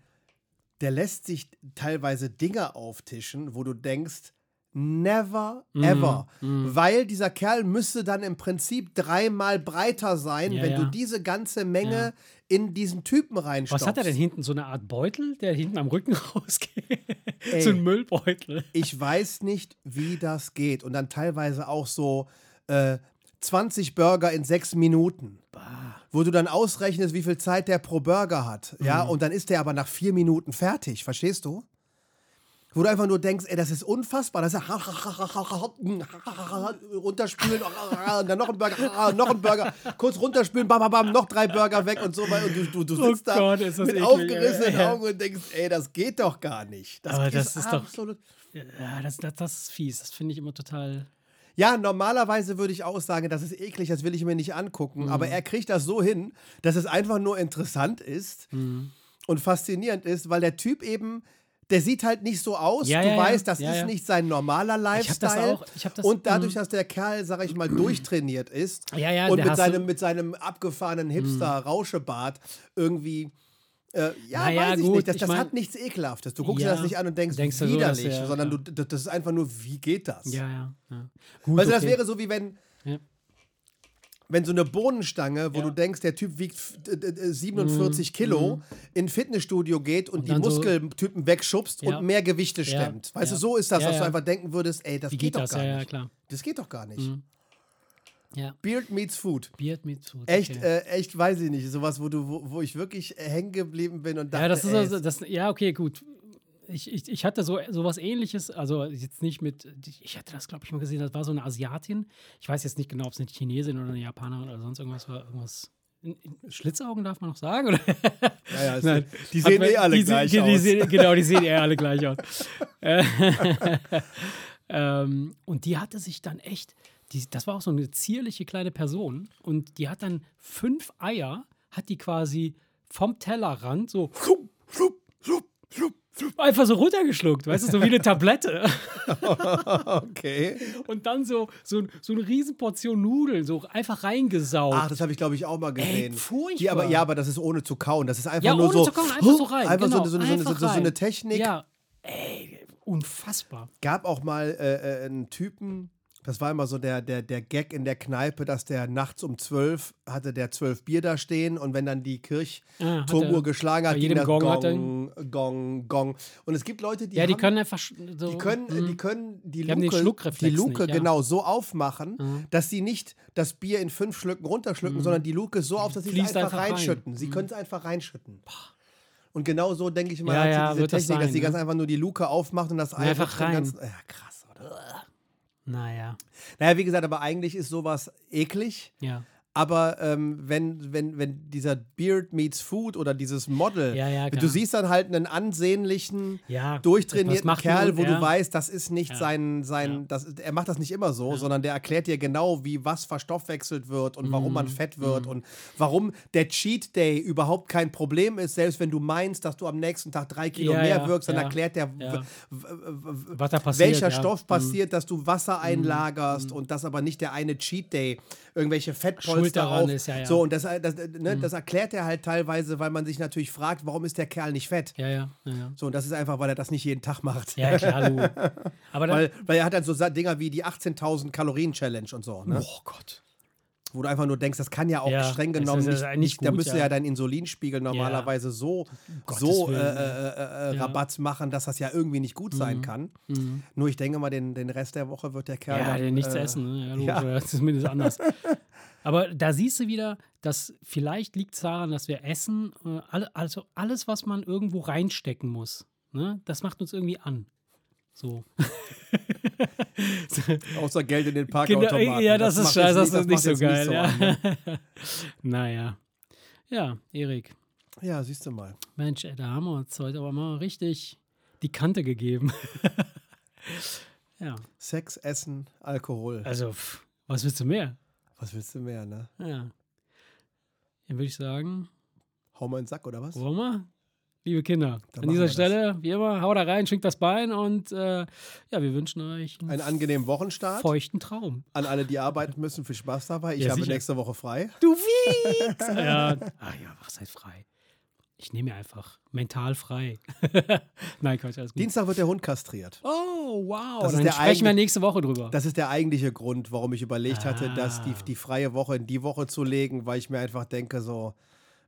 der lässt sich teilweise Dinge auftischen, wo du denkst, never Mhm, ever. Weil dieser Kerl müsste dann im Prinzip dreimal breiter sein, Ja, wenn ja. du diese ganze Menge Ja. in diesen Typen reinstopfst. Was hat er denn hinten? So eine Art Beutel, der hinten am Rücken rausgeht? Ey. so ein Müllbeutel. Ich weiß nicht, wie das geht. Und dann teilweise auch so äh, 20 Burger in sechs Minuten. Wo du dann ausrechnest, wie viel Zeit der pro Burger hat. Ja, Mhm. und dann ist der aber nach vier Minuten fertig. Verstehst du? Wo du einfach nur denkst, ey, das ist unfassbar. Das ist runterspülen, und dann noch ein Burger, noch ein Burger, kurz runterspülen, bam, bam, bam, noch drei Burger weg und so weiter. Und du, du, du Oh sitzt da Gott, das mit eklig, aufgerissenen. Ja. Augen und denkst, ey, das geht doch gar nicht. Aber das ist doch- absolut. Ja, das, das, das ist fies. Das finde ich immer total. Ja, normalerweise würde ich auch sagen, das ist eklig, das will ich mir nicht angucken. Aber er kriegt das so hin, dass es einfach nur interessant ist und faszinierend ist, weil der Typ eben, der sieht halt nicht so aus. Ja, du ja, ja. weißt, das Ja, ist ja. nicht sein normaler Ich hab das Lifestyle. auch- ich hab das- und dadurch, mhm. dass der Kerl, sag ich mal, durchtrainiert ist Ja, ja, und mit Mhm. seinem, mit seinem abgefahrenen Hipster-Rauschebart irgendwie. Äh, ja, Naja, weiß ich gut, nicht. Das, ich das mein- hat nichts Ekelhaftes. Du guckst dir Ja. das nicht an und denkst, Denkst du so, dass widerlich, er- sondern ja. du, das ist einfach nur, wie geht das? Ja, ja. ja. Gut, Also das okay. wäre so wie wenn, Ja. Wenn so eine Bohnenstange, wo Ja. Mhm. du denkst, der Typ wiegt f- äh, äh, 47 Kilo, in ein Fitnessstudio geht und, die dann so- Muskeltypen wegschubst Ja. und mehr Gewichte Ja. stemmt. Weißt Ja. du, so ist das, dass du einfach denken würdest, ey, das geht, geht doch das? gar nicht. Das geht doch gar nicht. Ja. Beard meets Food. Beard mit Food. Echt, okay. äh, echt, weiß ich nicht. Sowas, wo, du, wo, wo ich wirklich hängen geblieben bin und dachte, Ja, das ist also, das, ja, okay, gut. Ich, ich, ich hatte so sowas ähnliches, also jetzt nicht mit, ich hatte das, glaube ich, mal gesehen, das war so eine Asiatin. Ich weiß jetzt nicht genau, ob es eine Chinesin oder eine Japanerin oder sonst irgendwas war. Irgendwas. Schlitzaugen darf man noch sagen? Oder? ja, ja, Nein. die sehen man- eh alle die, gleich die, aus. Die genau, die sehen eh alle gleich aus. Äh, ähm, und die hatte sich dann echt, das war auch so eine zierliche kleine Person und die hat dann fünf Eier, hat die quasi vom Tellerrand so einfach so runtergeschluckt, weißt du, so wie eine Tablette. okay. Und dann so, so, so eine Riesenportion Nudeln so einfach reingesaugt. Ach, das habe ich, glaube ich, auch mal gesehen. furchtbar. Die, aber, ja, aber das ist ohne zu kauen. Das ist einfach Ja, nur ohne so. zu kauen, einfach so rein, Einfach genau, so, eine- so, eine- so, einfach so, so eine. Technik. Ja, ey, unfassbar. Gab auch mal äh, äh, einen Typen, das war immer so der, der, der Gag in der Kneipe, dass der nachts um zwölf hatte der zwölf Bier da stehen und wenn dann die Ah, Kirchturmuhr er- geschlagen hat, ging das Gong Gong, Gong, Gong. Und es gibt Leute, die Ja, die haben, können einfach so. die können, mm. die können die, Die Luke, die Luke nicht, ja. genau so aufmachen, Mhm. dass sie nicht das Bier in fünf Schlücken runterschlucken, sondern die Luke so auf, dass sie es einfach, einfach rein. reinschütten. Sie können es einfach reinschütten. Und genau so, denke ich mal, Ja, hat sie ja, diese Technik, dass sein, sie ne? ganz einfach nur die Luke aufmacht und das Ei einfach dann rein. Ganz, ja, krass? Naja, Naja, wie gesagt, aber eigentlich ist sowas eklig. ja. Aber ähm, wenn, wenn, wenn dieser Beard meets Food oder dieses Model, Ja, ja, du siehst dann halt einen ansehnlichen, Ja, durchtrainierten Kerl, man? wo du weißt, das ist nicht sein, sein das, er macht das nicht immer so, sondern der erklärt dir genau, wie was verstoffwechselt wird und warum Mhm. man fett wird und warum der Cheat Day überhaupt kein Problem ist, selbst wenn du meinst, dass du am nächsten Tag drei Kilo mehr wirkst, dann erklärt der, passiert. welcher. Stoff Mhm. passiert, dass du Wasser einlagerst und das aber nicht der eine Cheat Day irgendwelche Fettpolster Schuld daran auf. ist, ja, ja. So und das, das, ne, das erklärt er halt teilweise, weil man sich natürlich fragt, warum ist der Kerl nicht fett? Ja, ja, ja. ja. So und das ist einfach, weil er das nicht jeden Tag macht. Ja, klar, du. Aber. Weil, weil er hat dann so Dinger wie die 18.000 Kalorien Challenge und so, ne? oh Gott. Wo du einfach nur denkst, das kann ja auch Ja, streng das genommen ist ja nicht, nicht da gut, müsste ja. ja dein Insulinspiegel normalerweise so, so äh, äh, äh, äh, Ja. Rabatz machen, dass das ja irgendwie nicht gut sein kann. Nur ich denke mal, den, den Rest der Woche wird der Kerl Ja, dann, nichts äh, essen, ne? Ja, ja. zumindest anders. Aber da siehst du wieder, dass vielleicht liegt es daran, dass wir essen, äh, also alles, was man irgendwo reinstecken muss, ne? das macht uns irgendwie an. So. Außer Geld in den Genau, Parkautomaten. ja, das, ist macht scheiße, jetzt das ist nicht so geil. an, ne? ja. naja. Ja, Erik, Ja, siehst du mal. Mensch, ey, da haben wir uns heute aber mal richtig die Kante gegeben. ja, Sex, Essen, Alkohol. also, pff, was willst du mehr? Was willst du mehr, ne? Ja. Dann würde ich sagen, Hau mal in den Sack, oder was? wollen wir? Liebe Kinder, Dann an dieser wir das. Stelle, wie immer, haut da rein, schwingt das Bein und äh, ja, wir wünschen euch einen Einen angenehmen Wochenstart. feuchten Traum. An alle, die arbeiten müssen, viel Spaß dabei. Ich Ja, habe sicher. nächste Woche frei. Du Wichs! ja. Ach ja, was heißt frei? Ich nehme mir einfach mental frei. Nein, Quatsch, alles gut. Dienstag wird der Hund kastriert. Oh, wow. Das ist Dann der sprechen wir nächste Woche drüber. Das ist der eigentliche Grund, warum ich überlegt hatte, das die, Ah. die freie Woche in die Woche zu legen, weil ich mir einfach denke, so,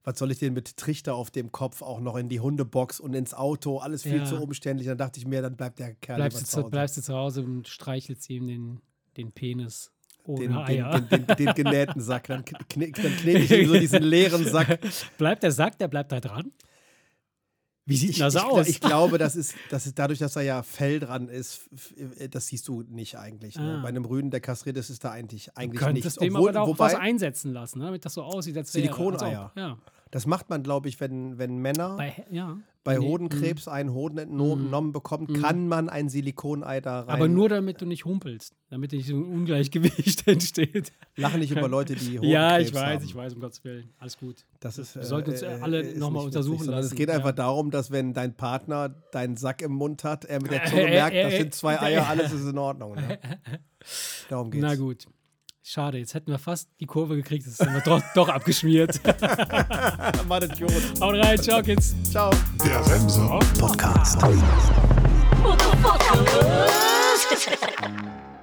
was soll ich denn mit Trichter auf dem Kopf auch noch in die Hundebox und ins Auto? Alles viel Ja. zu umständlich. Dann dachte ich mir, dann bleibt der Kerl bleibst, du zu Hause. bleibst du zu Hause und streichelst ihm den, den Penis den, den, Eier. den, den, genähten Sack. Dann, kne, dann knete ich ihm so diesen leeren Sack. bleibt der Sack, der bleibt da dran? Wie sieht Ich, das ich, aus? ich glaube, das ist, das ist dadurch, dass da ja Fell dran ist, f- das siehst du nicht eigentlich. Ne? Ah. Bei einem Rüden, der kastriert ist, ist da eigentlich, eigentlich Du nichts. könntest dem Obwohl, aber auch wobei, was einsetzen lassen, ne? damit das so aussieht, als. Silikoneier. Ja. Das macht man, glaube ich, wenn, wenn Männer Bei, ja. bei Nee, Hodenkrebs einen Hoden entnommen bekommt, kann man ein Silikonei da rein. Aber nur damit du nicht humpelst, damit nicht so ein Ungleichgewicht entsteht. Lache nicht über Leute, die Hodenkrebs Ja, ich weiß, haben. ich weiß, um Gottes Willen. Alles gut. Das ist, Wir sollten uns äh, alle ist noch mal nicht untersuchen witzig, lassen, Es geht ja. einfach darum, dass wenn dein Partner deinen Sack im Mund hat, er mit der Äh, Zunge äh, merkt, äh, das äh, sind zwei äh, Eier, alles ist in Ordnung. Ne? Darum geht's. Na gut. Schade, jetzt hätten wir fast die Kurve gekriegt, jetzt sind wir doch, doch abgeschmiert. Mann, Idiot. Haut rein, ciao, Kids. Ciao. Der Remser Podcast.